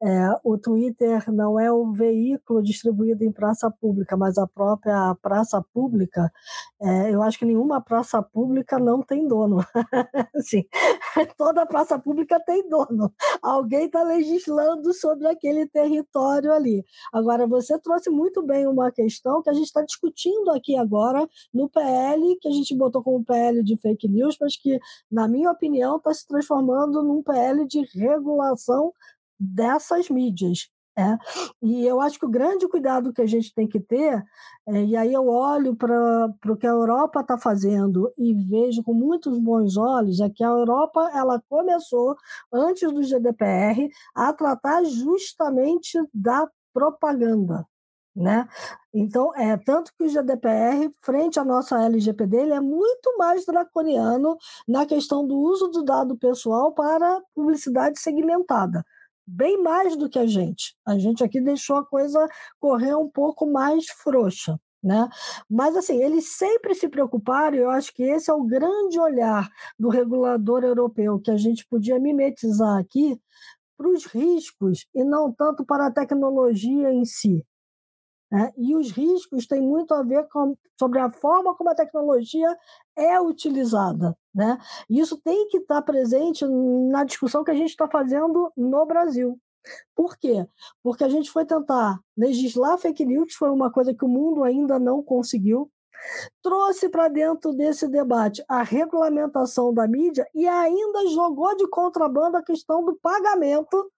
é, o Twitter não é o veículo distribuído em praça pública, mas a própria praça pública. É, eu acho que nenhuma praça pública não tem dono. *laughs* Sim, toda praça pública tem dono. Alguém está legislando sobre aquele território ali. Agora, você trouxe muito bem uma questão que a gente está discutindo aqui agora no PL, que a gente botou como PL de fake news, mas que, na minha opinião, está se transformando num PL de regulação dessas mídias. É. E eu acho que o grande cuidado que a gente tem que ter, é, e aí eu olho para o que a Europa está fazendo e vejo com muitos bons olhos, é que a Europa ela começou, antes do GDPR, a tratar justamente da propaganda. Né? Então, é tanto que o GDPR, frente à nossa LGPD, ele é muito mais draconiano na questão do uso do dado pessoal para publicidade segmentada bem mais do que a gente. A gente aqui deixou a coisa correr um pouco mais frouxa. Né? Mas assim, eles sempre se preocuparam, e eu acho que esse é o grande olhar do regulador europeu que a gente podia mimetizar aqui para os riscos e não tanto para a tecnologia em si. Né? E os riscos têm muito a ver com sobre a forma como a tecnologia é utilizada. Né? E isso tem que estar presente na discussão que a gente está fazendo no Brasil. Por quê? Porque a gente foi tentar legislar fake news, foi uma coisa que o mundo ainda não conseguiu, trouxe para dentro desse debate a regulamentação da mídia e ainda jogou de contrabando a questão do pagamento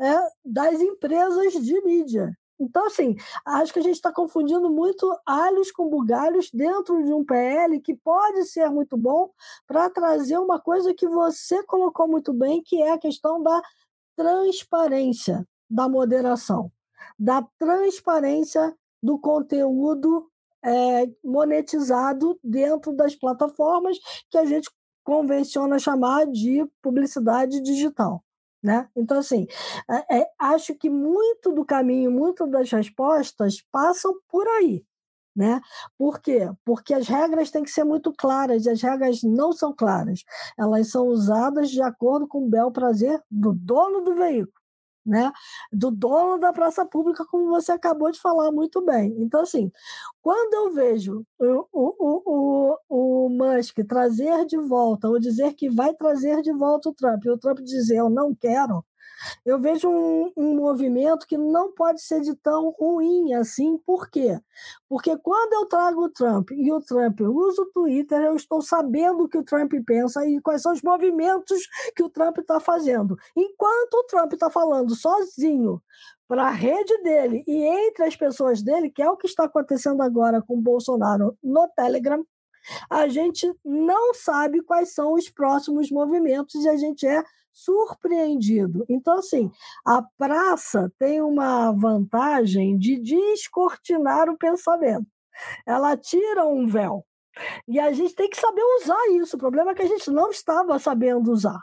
é, das empresas de mídia. Então, assim, acho que a gente está confundindo muito alhos com bugalhos dentro de um PL que pode ser muito bom para trazer uma coisa que você colocou muito bem, que é a questão da transparência da moderação, da transparência do conteúdo é, monetizado dentro das plataformas que a gente convenciona chamar de publicidade digital. Né? Então, assim, é, é, acho que muito do caminho, muito das respostas passam por aí. Né? Por quê? Porque as regras têm que ser muito claras e as regras não são claras. Elas são usadas de acordo com o bel prazer do dono do veículo né, do dono da praça pública, como você acabou de falar muito bem. Então, assim, quando eu vejo o, o, o, o Musk trazer de volta, ou dizer que vai trazer de volta o Trump, e o Trump dizer eu não quero, eu vejo um, um, movimento que não pode ser de tão ruim assim. Por quê? Porque quando eu trago o Trump e o Trump usa o Twitter, eu estou sabendo o que o Trump pensa e quais são os movimentos que o Trump está fazendo. Enquanto o Trump está falando sozinho para a rede dele e entre as pessoas dele, que é o que está acontecendo agora com o Bolsonaro no Telegram, a gente não sabe quais são os próximos movimentos e a gente é surpreendido. Então, assim, a praça tem uma vantagem de descortinar o pensamento. Ela tira um véu. E a gente tem que saber usar isso. O problema é que a gente não estava sabendo usar.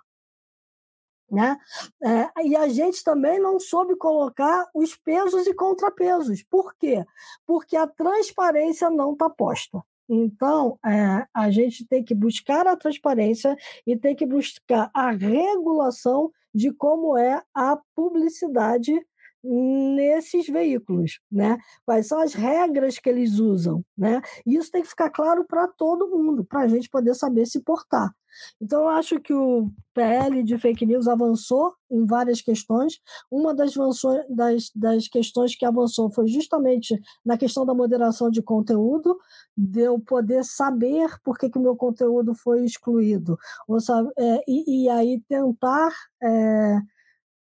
Né? É, e a gente também não soube colocar os pesos e contrapesos. Por quê? Porque a transparência não está posta. Então, é, a gente tem que buscar a transparência e tem que buscar a regulação de como é a publicidade nesses veículos, né? Quais são as regras que eles usam, né? E isso tem que ficar claro para todo mundo, para a gente poder saber se portar. Então, eu acho que o PL de fake news avançou em várias questões. Uma das, das, das questões que avançou foi justamente na questão da moderação de conteúdo, de eu poder saber por que, o meu conteúdo foi excluído, ou, sabe, é, e, e, aí tentar é,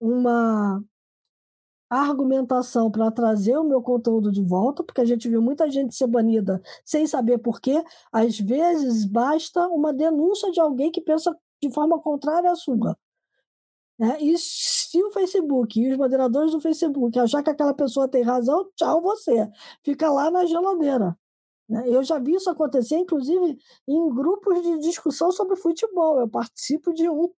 uma argumentação para trazer o meu conteúdo de volta, porque a gente viu muita gente ser banida sem saber por quê. Às vezes basta uma denúncia de alguém que pensa de forma contrária à sua. Né? E se o Facebook e os moderadores do Facebook achar que aquela pessoa tem razão, tchau você. Fica lá na geladeira. Né? Eu já vi isso acontecer, inclusive, em grupos de discussão sobre futebol. Eu participo de um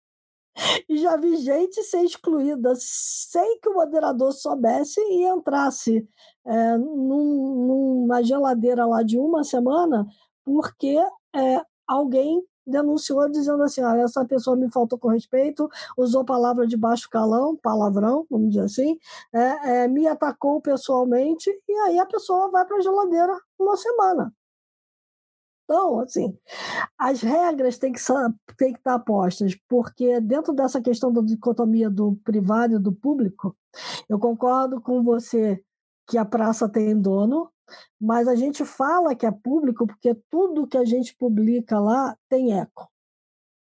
*laughs* e já vi gente ser excluída sem que o moderador soubesse e entrasse é, num, numa geladeira lá de uma semana, porque é, alguém denunciou dizendo assim: olha, essa pessoa me faltou com respeito, usou palavra de baixo calão, palavrão, vamos dizer assim, é, é, me atacou pessoalmente, e aí a pessoa vai para a geladeira uma semana. Então, assim, as regras têm que, têm que estar postas, porque dentro dessa questão da dicotomia do privado e do público, eu concordo com você que a praça tem dono, mas a gente fala que é público porque tudo que a gente publica lá tem eco.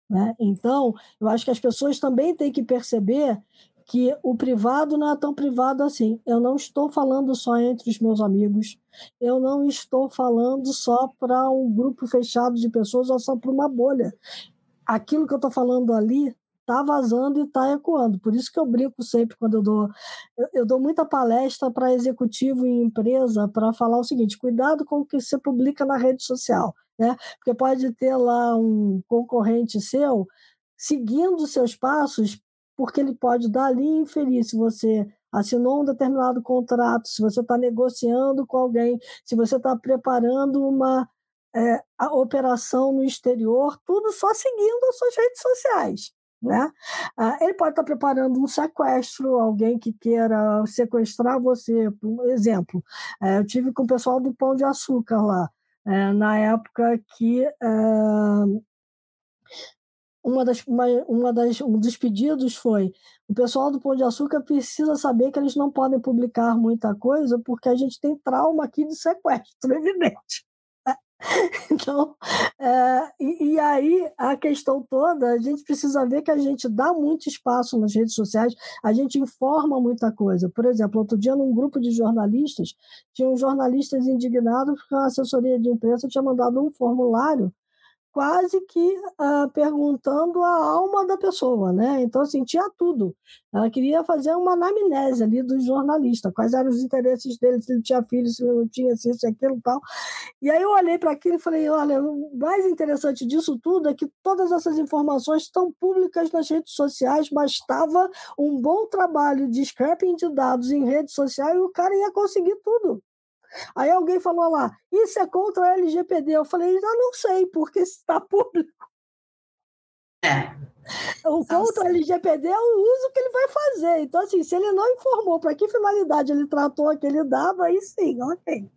Né? Então, eu acho que as pessoas também têm que perceber que o privado não é tão privado assim. Eu não estou falando só entre os meus amigos, eu não estou falando só para um grupo fechado de pessoas ou só para uma bolha. Aquilo que eu estou falando ali está vazando e está ecoando. Por isso que eu brinco sempre quando eu dou. Eu, eu dou muita palestra para executivo e empresa para falar o seguinte: cuidado com o que você publica na rede social. Né? Porque pode ter lá um concorrente seu seguindo seus passos porque ele pode dar ali inferir se você assinou um determinado contrato, se você está negociando com alguém, se você está preparando uma é, operação no exterior, tudo só seguindo as suas redes sociais. Né? Ah, ele pode estar tá preparando um sequestro, alguém que queira sequestrar você. Por exemplo, é, eu tive com o pessoal do Pão de Açúcar lá, é, na época que é, uma das, uma, uma das, um dos pedidos foi o pessoal do Pão de Açúcar precisa saber que eles não podem publicar muita coisa porque a gente tem trauma aqui de sequestro, *laughs* evidente. *laughs* Então, é, e, e, aí a questão toda, a gente precisa ver que a gente dá muito espaço nas redes sociais, a gente informa muita coisa. Por exemplo, outro dia, num grupo de jornalistas, tinham jornalistas indignados porque a assessoria de imprensa tinha mandado um formulário quase que uh, perguntando a alma da pessoa, né? Então, assim, tinha tudo. Ela queria fazer uma anamnese ali do jornalista, quais eram os interesses dele, se ele tinha filho, se ele não tinha, se isso, aquilo tal. E aí eu olhei para aquilo e falei, olha, o mais interessante disso tudo é que todas essas informações estão públicas nas redes sociais, bastava um bom trabalho de scrapping de dados em rede social e o cara ia conseguir tudo. Aí alguém falou lá, isso é contra a LGPD. Eu falei, já não sei, porque está público. É. O contra a LGPD é o uso que ele vai fazer. Então, assim, se ele não informou para que finalidade ele tratou aquele dado, aí sim, ok.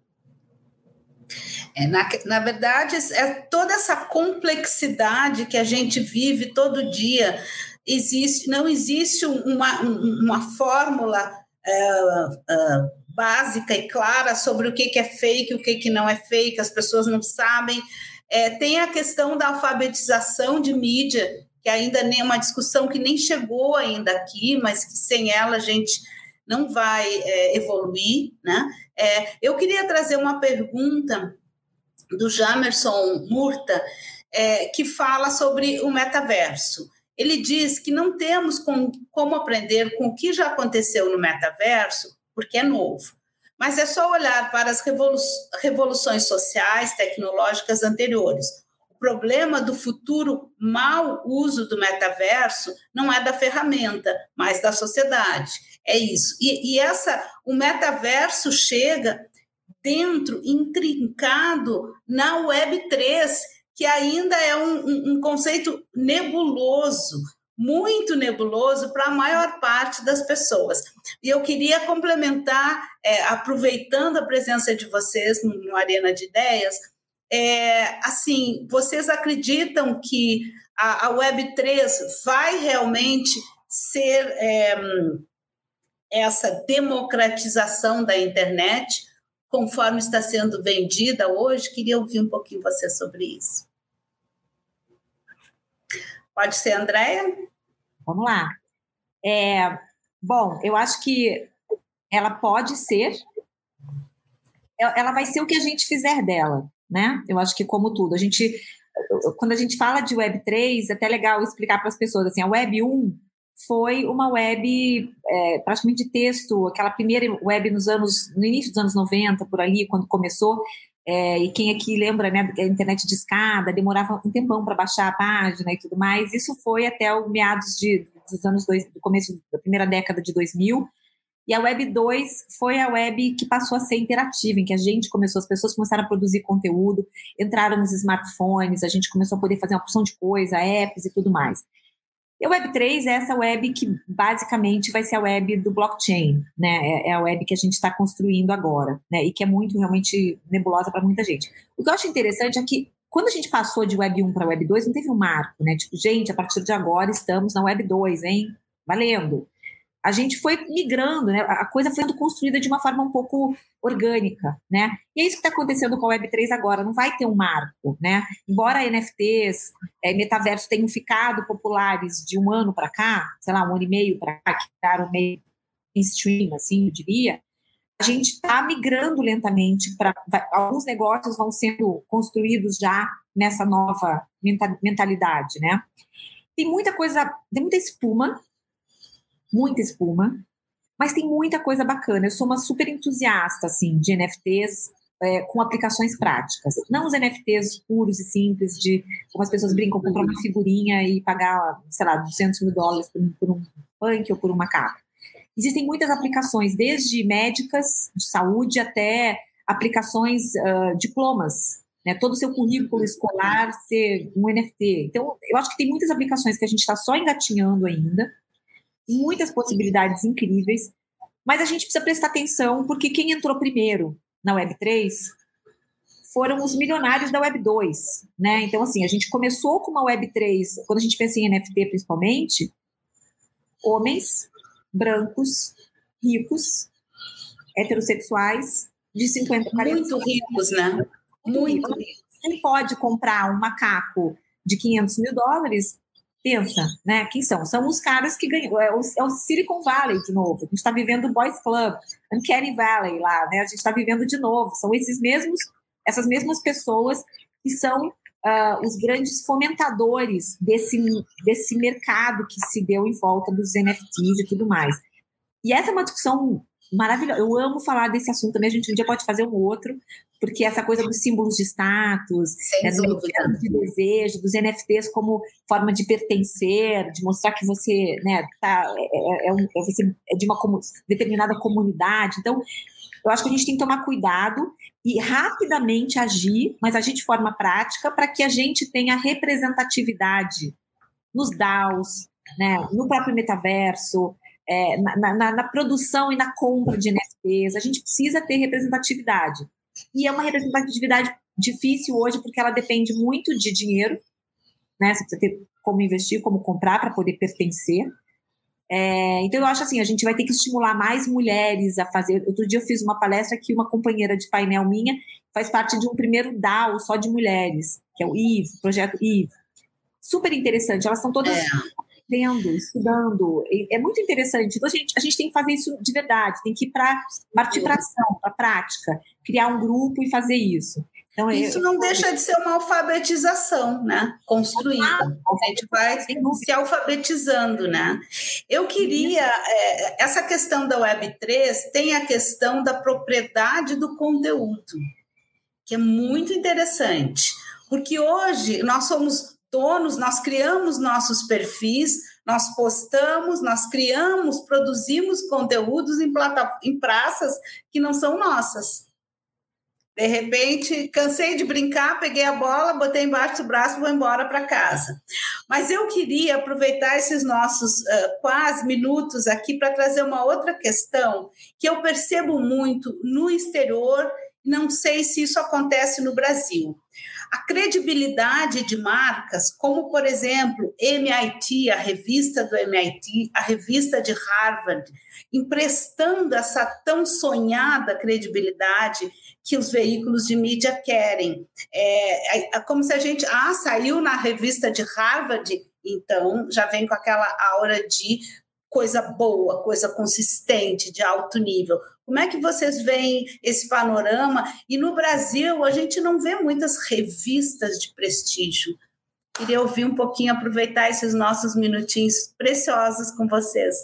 É, na, na verdade, é toda essa complexidade que a gente vive todo dia. Existe, não existe uma, uma fórmula uh, uh, básica e clara sobre o que, é fake, o que, que não é fake, as pessoas não sabem. É, tem a questão da alfabetização de mídia, que ainda nem é uma discussão que nem chegou ainda aqui, mas que sem ela a gente não vai é, evoluir. Né? É, eu queria trazer uma pergunta do Jamerson Murta, é, que fala sobre o metaverso. Ele diz que não temos com, como aprender com o que já aconteceu no metaverso porque é novo. Mas é só olhar para as revolu revoluções sociais, tecnológicas anteriores. O problema do futuro mau uso do metaverso não é da ferramenta, mas da sociedade. É isso. E, e essa, o metaverso chega dentro, intrincado na Web 3, que ainda é um, um, um conceito nebuloso, muito nebuloso para a maior parte das pessoas. E eu queria complementar, é, aproveitando a presença de vocês no, no Arena de Ideias, é, assim, vocês acreditam que a, a Web3 vai realmente ser é, essa democratização da internet, conforme está sendo vendida hoje? Queria ouvir um pouquinho você sobre isso. Pode ser, Andréia? Vamos lá. É, bom, eu acho que ela pode ser, ela vai ser o que a gente fizer dela né? Eu acho que como tudo, a gente quando a gente fala de web 3, é até legal explicar para as pessoas assim, a web 1 foi uma web é, praticamente de texto, aquela primeira web nos anos, no início dos anos 90, por ali, quando começou, é, e quem aqui lembra, né, a internet de escada, demorava um tempão para baixar a página e tudo mais, isso foi até o meados de, dos anos, dois, do começo da primeira década de 2000, e a Web 2 foi a web que passou a ser interativa, em que a gente começou, as pessoas começaram a produzir conteúdo, entraram nos smartphones, a gente começou a poder fazer uma porção de coisa, apps e tudo mais. E a Web 3 é essa web que basicamente vai ser a web do blockchain, né? É, é a web que a gente está construindo agora, né? E que é muito realmente nebulosa para muita gente. O que eu acho interessante é que quando a gente passou de Web 1 para Web 2, não teve um marco, né? Tipo, gente, a partir de agora estamos na Web 2, hein? Valendo a gente foi migrando, né? A coisa foi sendo construída de uma forma um pouco orgânica, né? E é isso que está acontecendo com a Web3 agora, não vai ter um marco, né? Embora NFTs, é, metaverso tenham ficado populares de um ano para cá, sei lá, um ano e meio para cá, que ficaram meio stream, assim, eu diria, a gente está migrando lentamente para alguns negócios vão sendo construídos já nessa nova mentalidade, né? Tem muita coisa, tem muita espuma muita espuma, mas tem muita coisa bacana. Eu sou uma super entusiasta assim de NFTs é, com aplicações práticas. Não os NFTs puros e simples de como as pessoas brincam, comprar uma figurinha e pagar, sei lá, 200 mil dólares por um, por um punk ou por uma capa. Existem muitas aplicações, desde médicas, de saúde, até aplicações, uh, diplomas, né? todo o seu currículo escolar ser um NFT. Então, eu acho que tem muitas aplicações que a gente está só engatinhando ainda, muitas possibilidades incríveis, mas a gente precisa prestar atenção porque quem entrou primeiro na Web3 foram os milionários da Web2, né? Então, assim, a gente começou com uma Web3, quando a gente pensa em NFT principalmente, homens brancos, ricos, heterossexuais, de 50 40 Muito ricos, né? Muito ricos. Quem pode comprar um macaco de 500 mil dólares Pensa, né? Quem são? São os caras que ganham. É o, é o Silicon Valley de novo. A gente está vivendo o Boys Club, Uncanny Valley lá, né? A gente está vivendo de novo. São esses mesmos, essas mesmas pessoas que são uh, os grandes fomentadores desse, desse mercado que se deu em volta dos NFTs e tudo mais. E essa é uma discussão maravilhosa. Eu amo falar desse assunto também. A gente um dia pode fazer um outro, porque essa coisa dos símbolos de status, dos de desejo, dos NFTs como forma de pertencer, de mostrar que você né, tá, é, é, um, é, você é de uma determinada comunidade. Então, eu acho que a gente tem que tomar cuidado e rapidamente agir, mas agir de forma prática para que a gente tenha representatividade nos DAOs, né, no próprio metaverso, é, na, na, na, produção e na compra de NFTs. A gente precisa ter representatividade. E é uma representatividade difícil hoje, porque ela depende muito de dinheiro, né? Você precisa ter como investir, como comprar para poder pertencer. É, então, eu acho assim: a gente vai ter que estimular mais mulheres a fazer. Outro dia eu fiz uma palestra que uma companheira de painel minha faz parte de um primeiro DAO só de mulheres, que é o IVE, projeto IVE. Super interessante. Elas são todas é vendo, estudando. É muito interessante. Então, a gente, a gente tem que fazer isso de verdade, tem que ir para partir para ação, para prática, criar um grupo e fazer isso. Então, isso não deixa de ser uma alfabetização, né? Construída. A gente vai se alfabetizando, né? Eu queria. É, essa questão da Web3 tem a questão da propriedade do conteúdo, que é muito interessante. Porque hoje nós somos donos, nós criamos nossos perfis, nós postamos, nós criamos, produzimos conteúdos em, em praças que não são nossas. De repente, cansei de brincar, peguei a bola, botei embaixo do braço e vou embora para casa. Mas eu queria aproveitar esses nossos uh, quase minutos aqui para trazer uma outra questão que eu percebo muito no exterior, não sei se isso acontece no Brasil. A credibilidade de marcas, como por exemplo MIT, a revista do MIT, a revista de Harvard, emprestando essa tão sonhada credibilidade que os veículos de mídia querem. É, é, é como se a gente, ah, saiu na revista de Harvard, então já vem com aquela aura de coisa boa, coisa consistente, de alto nível. Como é que vocês veem esse panorama? E no Brasil, a gente não vê muitas revistas de prestígio. Queria ouvir um pouquinho, aproveitar esses nossos minutinhos preciosos com vocês.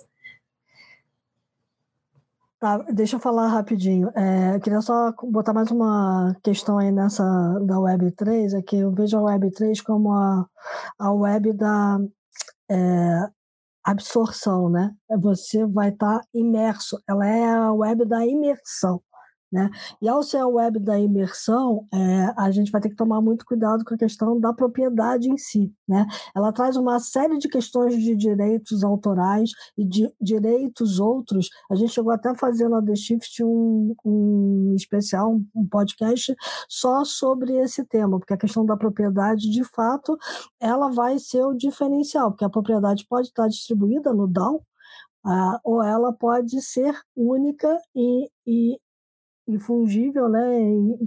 Tá, deixa eu falar rapidinho. É, eu queria só botar mais uma questão aí nessa da Web3, é que eu vejo a Web3 como a, a web da é, absorção, né? Você vai estar tá imerso, ela é a web da imersão. Né? E ao ser a web da imersão, é, a gente vai ter que tomar muito cuidado com a questão da propriedade em si. Né? Ela traz uma série de questões de direitos autorais e de direitos outros. A gente chegou até a fazer na The Shift um, um especial, um, podcast só sobre esse tema, porque a questão da propriedade, de fato, ela vai ser o diferencial, porque a propriedade pode estar distribuída no DAO, Uh, ou ela pode ser única e, e, infungível, né,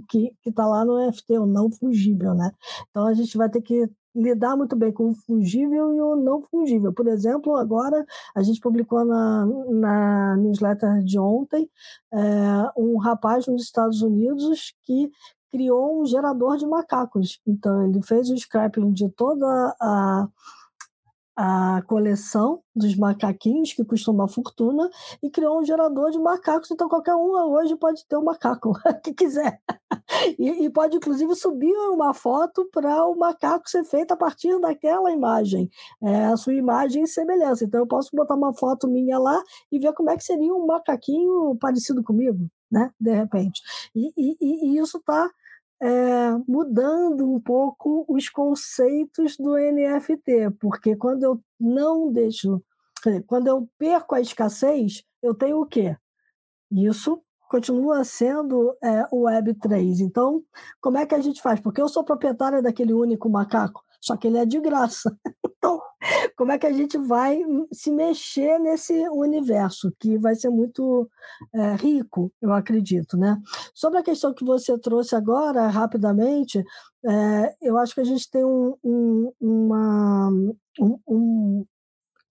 que está lá no FT, o não fungível, né? Então a gente vai ter que lidar muito bem com o fungível e o não fungível. Por exemplo, agora a gente publicou na, na newsletter de ontem é, um rapaz nos Estados Unidos que criou um gerador de macacos. Então ele fez o scrapping de toda a a coleção dos macaquinhos, que custa uma fortuna, e criou um gerador de macacos. Então, qualquer um hoje pode ter um macaco, *laughs* que quiser. E, e, pode, inclusive, subir uma foto para o macaco ser feito a partir daquela imagem, é, a sua imagem e semelhança. Então, eu posso botar uma foto minha lá e ver como é que seria um macaquinho parecido comigo, né? De repente. E, e, e isso está é, mudando um pouco os conceitos do NFT, porque quando eu não deixo, quando eu perco a escassez, eu tenho o quê? Isso continua sendo é, o Web3. Então, como é que a gente faz? Porque eu sou proprietária daquele único macaco, só que ele é de graça. *laughs* Então, como é que a gente vai se mexer nesse universo, que vai ser muito é, rico, eu acredito. Né? Sobre a questão que você trouxe agora, rapidamente, é, eu acho que a gente tem um, um, uma, um, um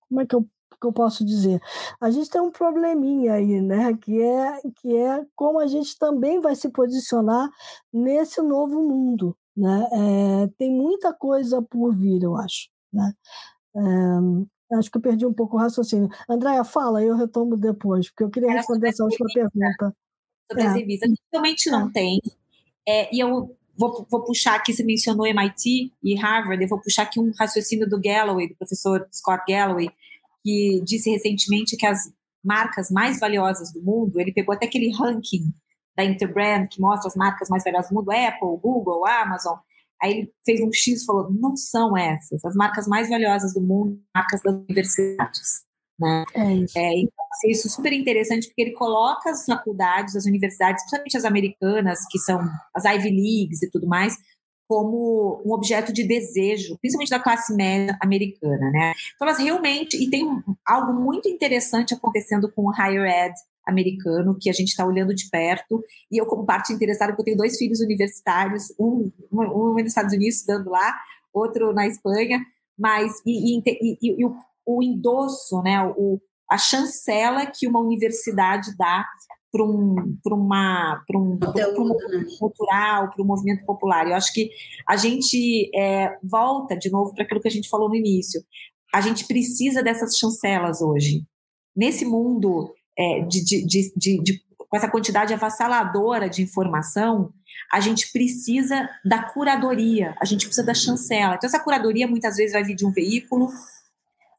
como é que eu que eu posso dizer? A gente tem um probleminha aí, né? Que é, que é como a gente também vai se posicionar nesse novo mundo. Né? É, tem muita coisa por vir, eu acho. Né? É, acho que eu perdi um pouco o raciocínio. Andréia, fala, eu retomo depois, porque eu queria Era responder essa última pergunta. Sobre é. as revistas. Realmente não é. tem. É, e eu vou, vou puxar aqui, você mencionou MIT e Harvard, eu vou puxar aqui um raciocínio do Galloway, do professor Scott Galloway, que disse recentemente que as marcas mais valiosas do mundo, ele pegou até aquele ranking da Interbrand, que mostra as marcas mais valiosas do mundo, Apple, Google, Amazon. Aí ele fez um X e falou: não são essas. As marcas mais valiosas do mundo, marcas das universidades. Né? É isso. É, então, assim, isso super interessante, porque ele coloca as faculdades, as universidades, principalmente as americanas, que são as Ivy Leagues e tudo mais, como um objeto de desejo, principalmente da classe média americana, né? Então elas realmente e tem algo muito interessante acontecendo com o higher ed americano que a gente está olhando de perto e eu como parte interessada porque eu tenho dois filhos universitários um, um, um nos Estados Unidos estudando lá outro na Espanha mas e, e, e, e o, o, endosso né o, a chancela que uma universidade dá para um, uma, para um, para um movimento cultural, para o movimento popular. Eu acho que a gente é, volta de novo para aquilo que a gente falou no início. A gente precisa dessas chancelas hoje. Nesse mundo é, de, de, de, de, com essa quantidade avassaladora de informação, a gente precisa da curadoria, a gente precisa da chancela. Então, essa curadoria muitas vezes vai vir de um veículo,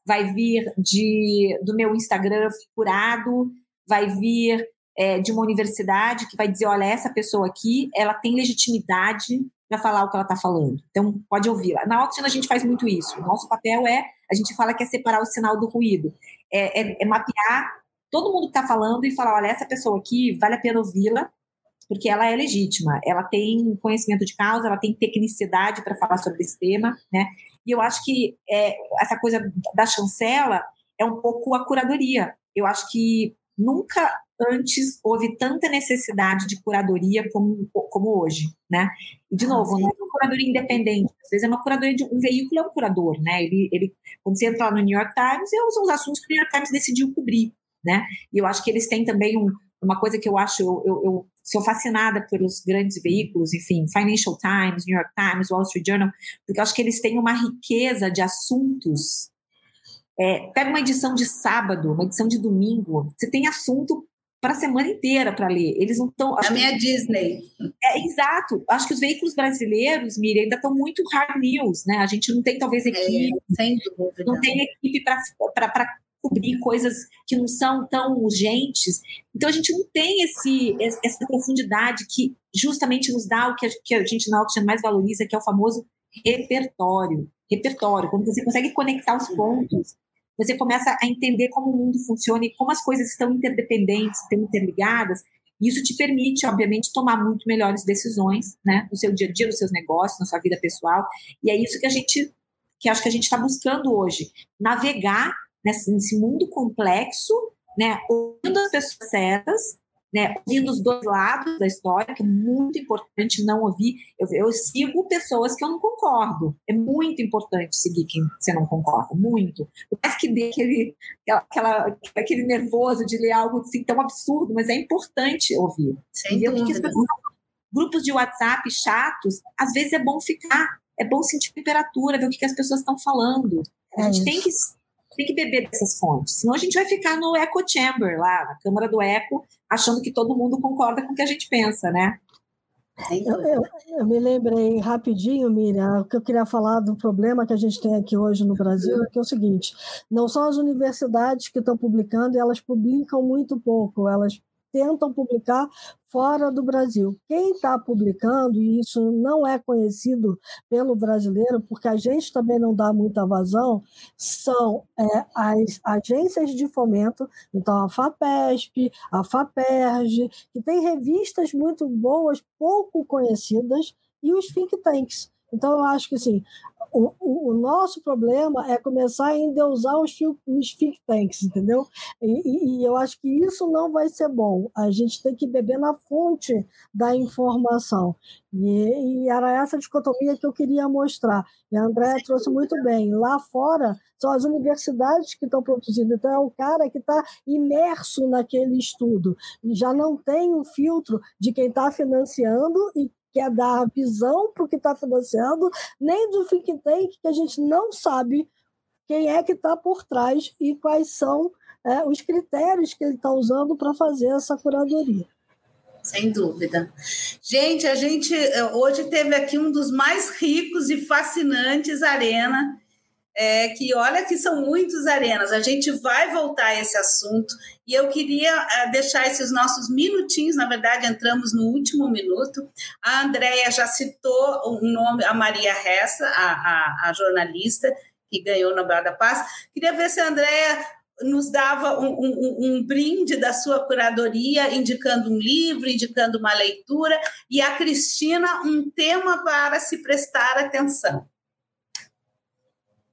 vai vir de, do meu Instagram curado, vai vir é, de uma universidade que vai dizer: olha, essa pessoa aqui, ela tem legitimidade para falar o que ela está falando. Então, pode ouvir. Na Oxygen, a gente faz muito isso. O nosso papel é, a gente fala que é separar o sinal do ruído, é, é, é mapear todo mundo que está falando e falar: olha, essa pessoa aqui, vale a pena ouvi-la, porque ela é legítima, ela tem conhecimento de causa, ela tem tecnicidade para falar sobre esse tema, né? E eu acho que é, essa coisa da chancela é um pouco a curadoria. Eu acho que nunca antes houve tanta necessidade de curadoria como, como hoje, né? E, de novo, não é uma curadoria independente, às vezes é uma curadoria de um veículo, é um curador, né? Ele, ele, quando você entra lá no New York Times, são os assuntos que o New York Times decidiu cobrir, né? E eu acho que eles têm também um, uma coisa que eu acho, eu, eu, eu, sou fascinada pelos grandes veículos, enfim, Financial Times, New York Times, Wall Street Journal, porque eu acho que eles têm uma riqueza de assuntos. É, pega uma edição de sábado, uma edição de domingo, você tem assunto para a semana inteira para ler. Eles não estão. A minha que, Disney. É, exato. Acho que os veículos brasileiros, Miriam, ainda estão muito hard news, né? A gente não tem, talvez, é, equipe. É, sem dúvida. Não tem equipe para cobrir coisas que não são tão urgentes. Então a gente não tem esse, essa profundidade que justamente nos dá o que a, que a gente na Auction mais valoriza, que é o famoso repertório. Repertório, quando você consegue conectar os pontos, você começa a entender como o mundo funciona e como as coisas estão interdependentes, estão interligadas. Isso te permite, obviamente, tomar muito melhores decisões, né, no seu dia a dia, nos seus negócios, na sua vida pessoal. E é isso que a gente, que acho que a gente está buscando hoje, navegar nesse, mundo complexo, né, ouvindo as pessoas certas, né, ouvindo os dois lados da história, que é muito importante não ouvir. Eu, eu, sigo pessoas que eu não concordo. É muito importante seguir quem você não concorda, muito. Por mais que dê aquele, aquela, aquele nervoso de ler algo assim tão absurdo, mas é importante ouvir. Sem dúvida. Pessoas, grupos de WhatsApp chatos, às vezes é bom ficar, é bom sentir temperatura, ver o que, que as pessoas estão falando. A gente é tem que tem que beber dessas fontes. Senão a gente vai ficar no echo chamber lá, na câmara do eco, achando que todo mundo concorda com o que a gente pensa, né? Eu, eu, eu, me lembrei rapidinho, Miriam, que eu queria falar do problema que a gente tem aqui hoje no Brasil, que é o seguinte: não são as universidades que estão publicando, e elas publicam muito pouco, elas tentam publicar fora do Brasil. Quem está publicando, e isso não é conhecido pelo brasileiro, porque a gente também não dá muita vazão, são é, as agências de fomento, então a FAPESP, a FAPERJ, que tem revistas muito boas, pouco conhecidas, e os think tanks. Então, eu acho que assim, o, o, o, nosso problema é começar a endeusar os, os think tanks, entendeu? E, e, eu acho que isso não vai ser bom. A gente tem que beber na fonte da informação. E, e era essa dicotomia que eu queria mostrar. E a Andréa trouxe muito bem. Lá fora são as universidades que estão produzindo. Então, é o cara que está imerso naquele estudo. Já não tem o filtro de quem está financiando e quer dar visão para o que está financiando, nem do think tank, que a gente não sabe quem é que está por trás e quais são é, os critérios que ele está usando para fazer essa curadoria. Sem dúvida. Gente, a gente é, hoje teve aqui um dos mais ricos e fascinantes Arena é, que olha que são muitos arenas. A gente vai voltar a esse assunto e eu queria é, deixar esses nossos minutinhos, na verdade, entramos no último minuto. A Andrea já citou o nome, a Maria Ressa, a, a, a jornalista que ganhou o Nobel da Paz. Queria ver se a Andrea nos dava um, um, um, brinde da sua curadoria, indicando um livro, indicando uma leitura, e a Cristina um tema para se prestar atenção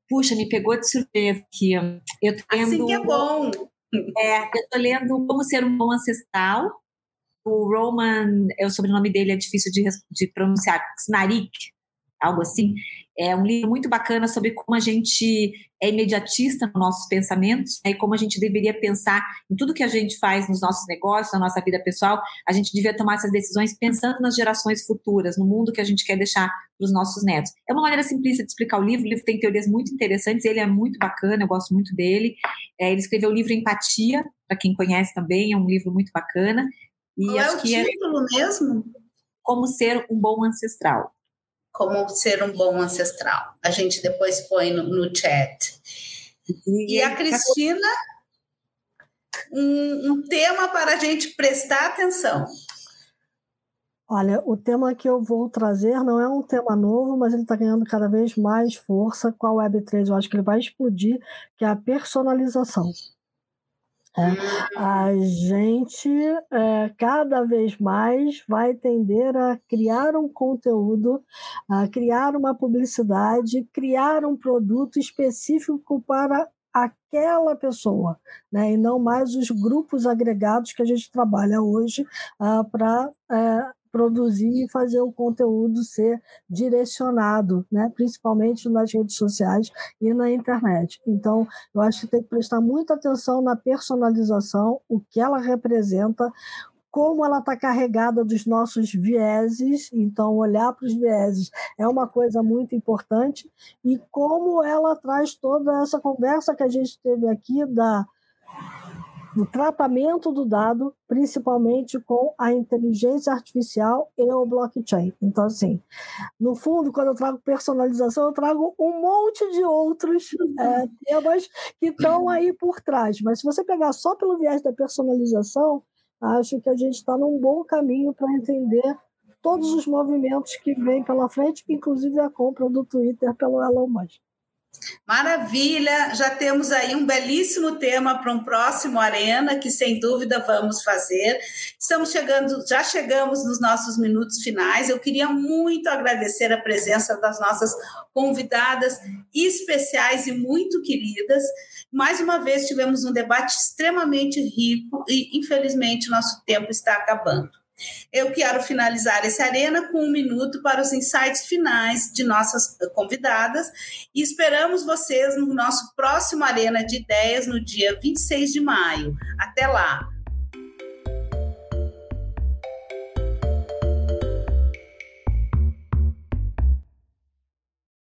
puxa, me pegou de surpresa aqui. Eu tô lendo, assim que é bom. É, eu tô lendo Como Ser um Bom Ancestral. O Roman, é o sobrenome dele é difícil de, de pronunciar, Snarik, algo assim. É um livro muito bacana sobre como a gente é imediatista nos nossos pensamentos né, e como a gente deveria pensar em tudo que a gente faz nos nossos negócios, na nossa vida pessoal. A gente devia tomar essas decisões pensando nas gerações futuras, no mundo que a gente quer deixar para os nossos netos. É uma maneira simplista de explicar o livro. O livro tem teorias muito interessantes, ele é muito bacana, eu gosto muito dele. É, ele escreveu o livro Empatia, para quem conhece também, é um livro muito bacana. E Qual é o é título é... mesmo? Como ser um bom ancestral. Como ser um bom ancestral. A gente depois põe no, no chat. E, e a Cristina, um, um tema para a gente prestar atenção. Olha, o tema que eu vou trazer não é um tema novo, mas ele está ganhando cada vez mais força com a Web3. Eu acho que ele vai explodir, que é a personalização. É, a gente é, cada vez mais vai tender a criar um conteúdo, a criar uma publicidade, criar um produto específico para aquela pessoa, né? e não mais os grupos agregados que a gente trabalha hoje uh, para uh, produzir e fazer o conteúdo ser direcionado, né? principalmente nas redes sociais e na internet. Então, eu acho que tem que prestar muita atenção na personalização, o que ela representa, como ela está carregada dos nossos vieses, então olhar para os vieses é uma coisa muito importante, e como ela traz toda essa conversa que a gente teve aqui da do tratamento do dado, principalmente com a inteligência artificial e o blockchain. Então, assim, no fundo, quando eu trago personalização, eu trago um monte de outros é, temas que estão aí por trás. Mas se você pegar só pelo viés da personalização, acho que a gente está num bom caminho para entender todos os movimentos que vêm pela frente, inclusive a compra do Twitter pelo Elon Musk. Maravilha, já temos aí um belíssimo tema para um próximo Arena, que sem dúvida vamos fazer. Estamos chegando, já chegamos nos nossos minutos finais. Eu queria muito agradecer a presença das nossas convidadas especiais e muito queridas. Mais uma vez tivemos um debate extremamente rico e, infelizmente, nosso tempo está acabando. Eu quero finalizar esse arena com um minuto para os insights finais de nossas convidadas e esperamos vocês no nosso próximo Arena de Ideias no dia 26 de maio. Até lá!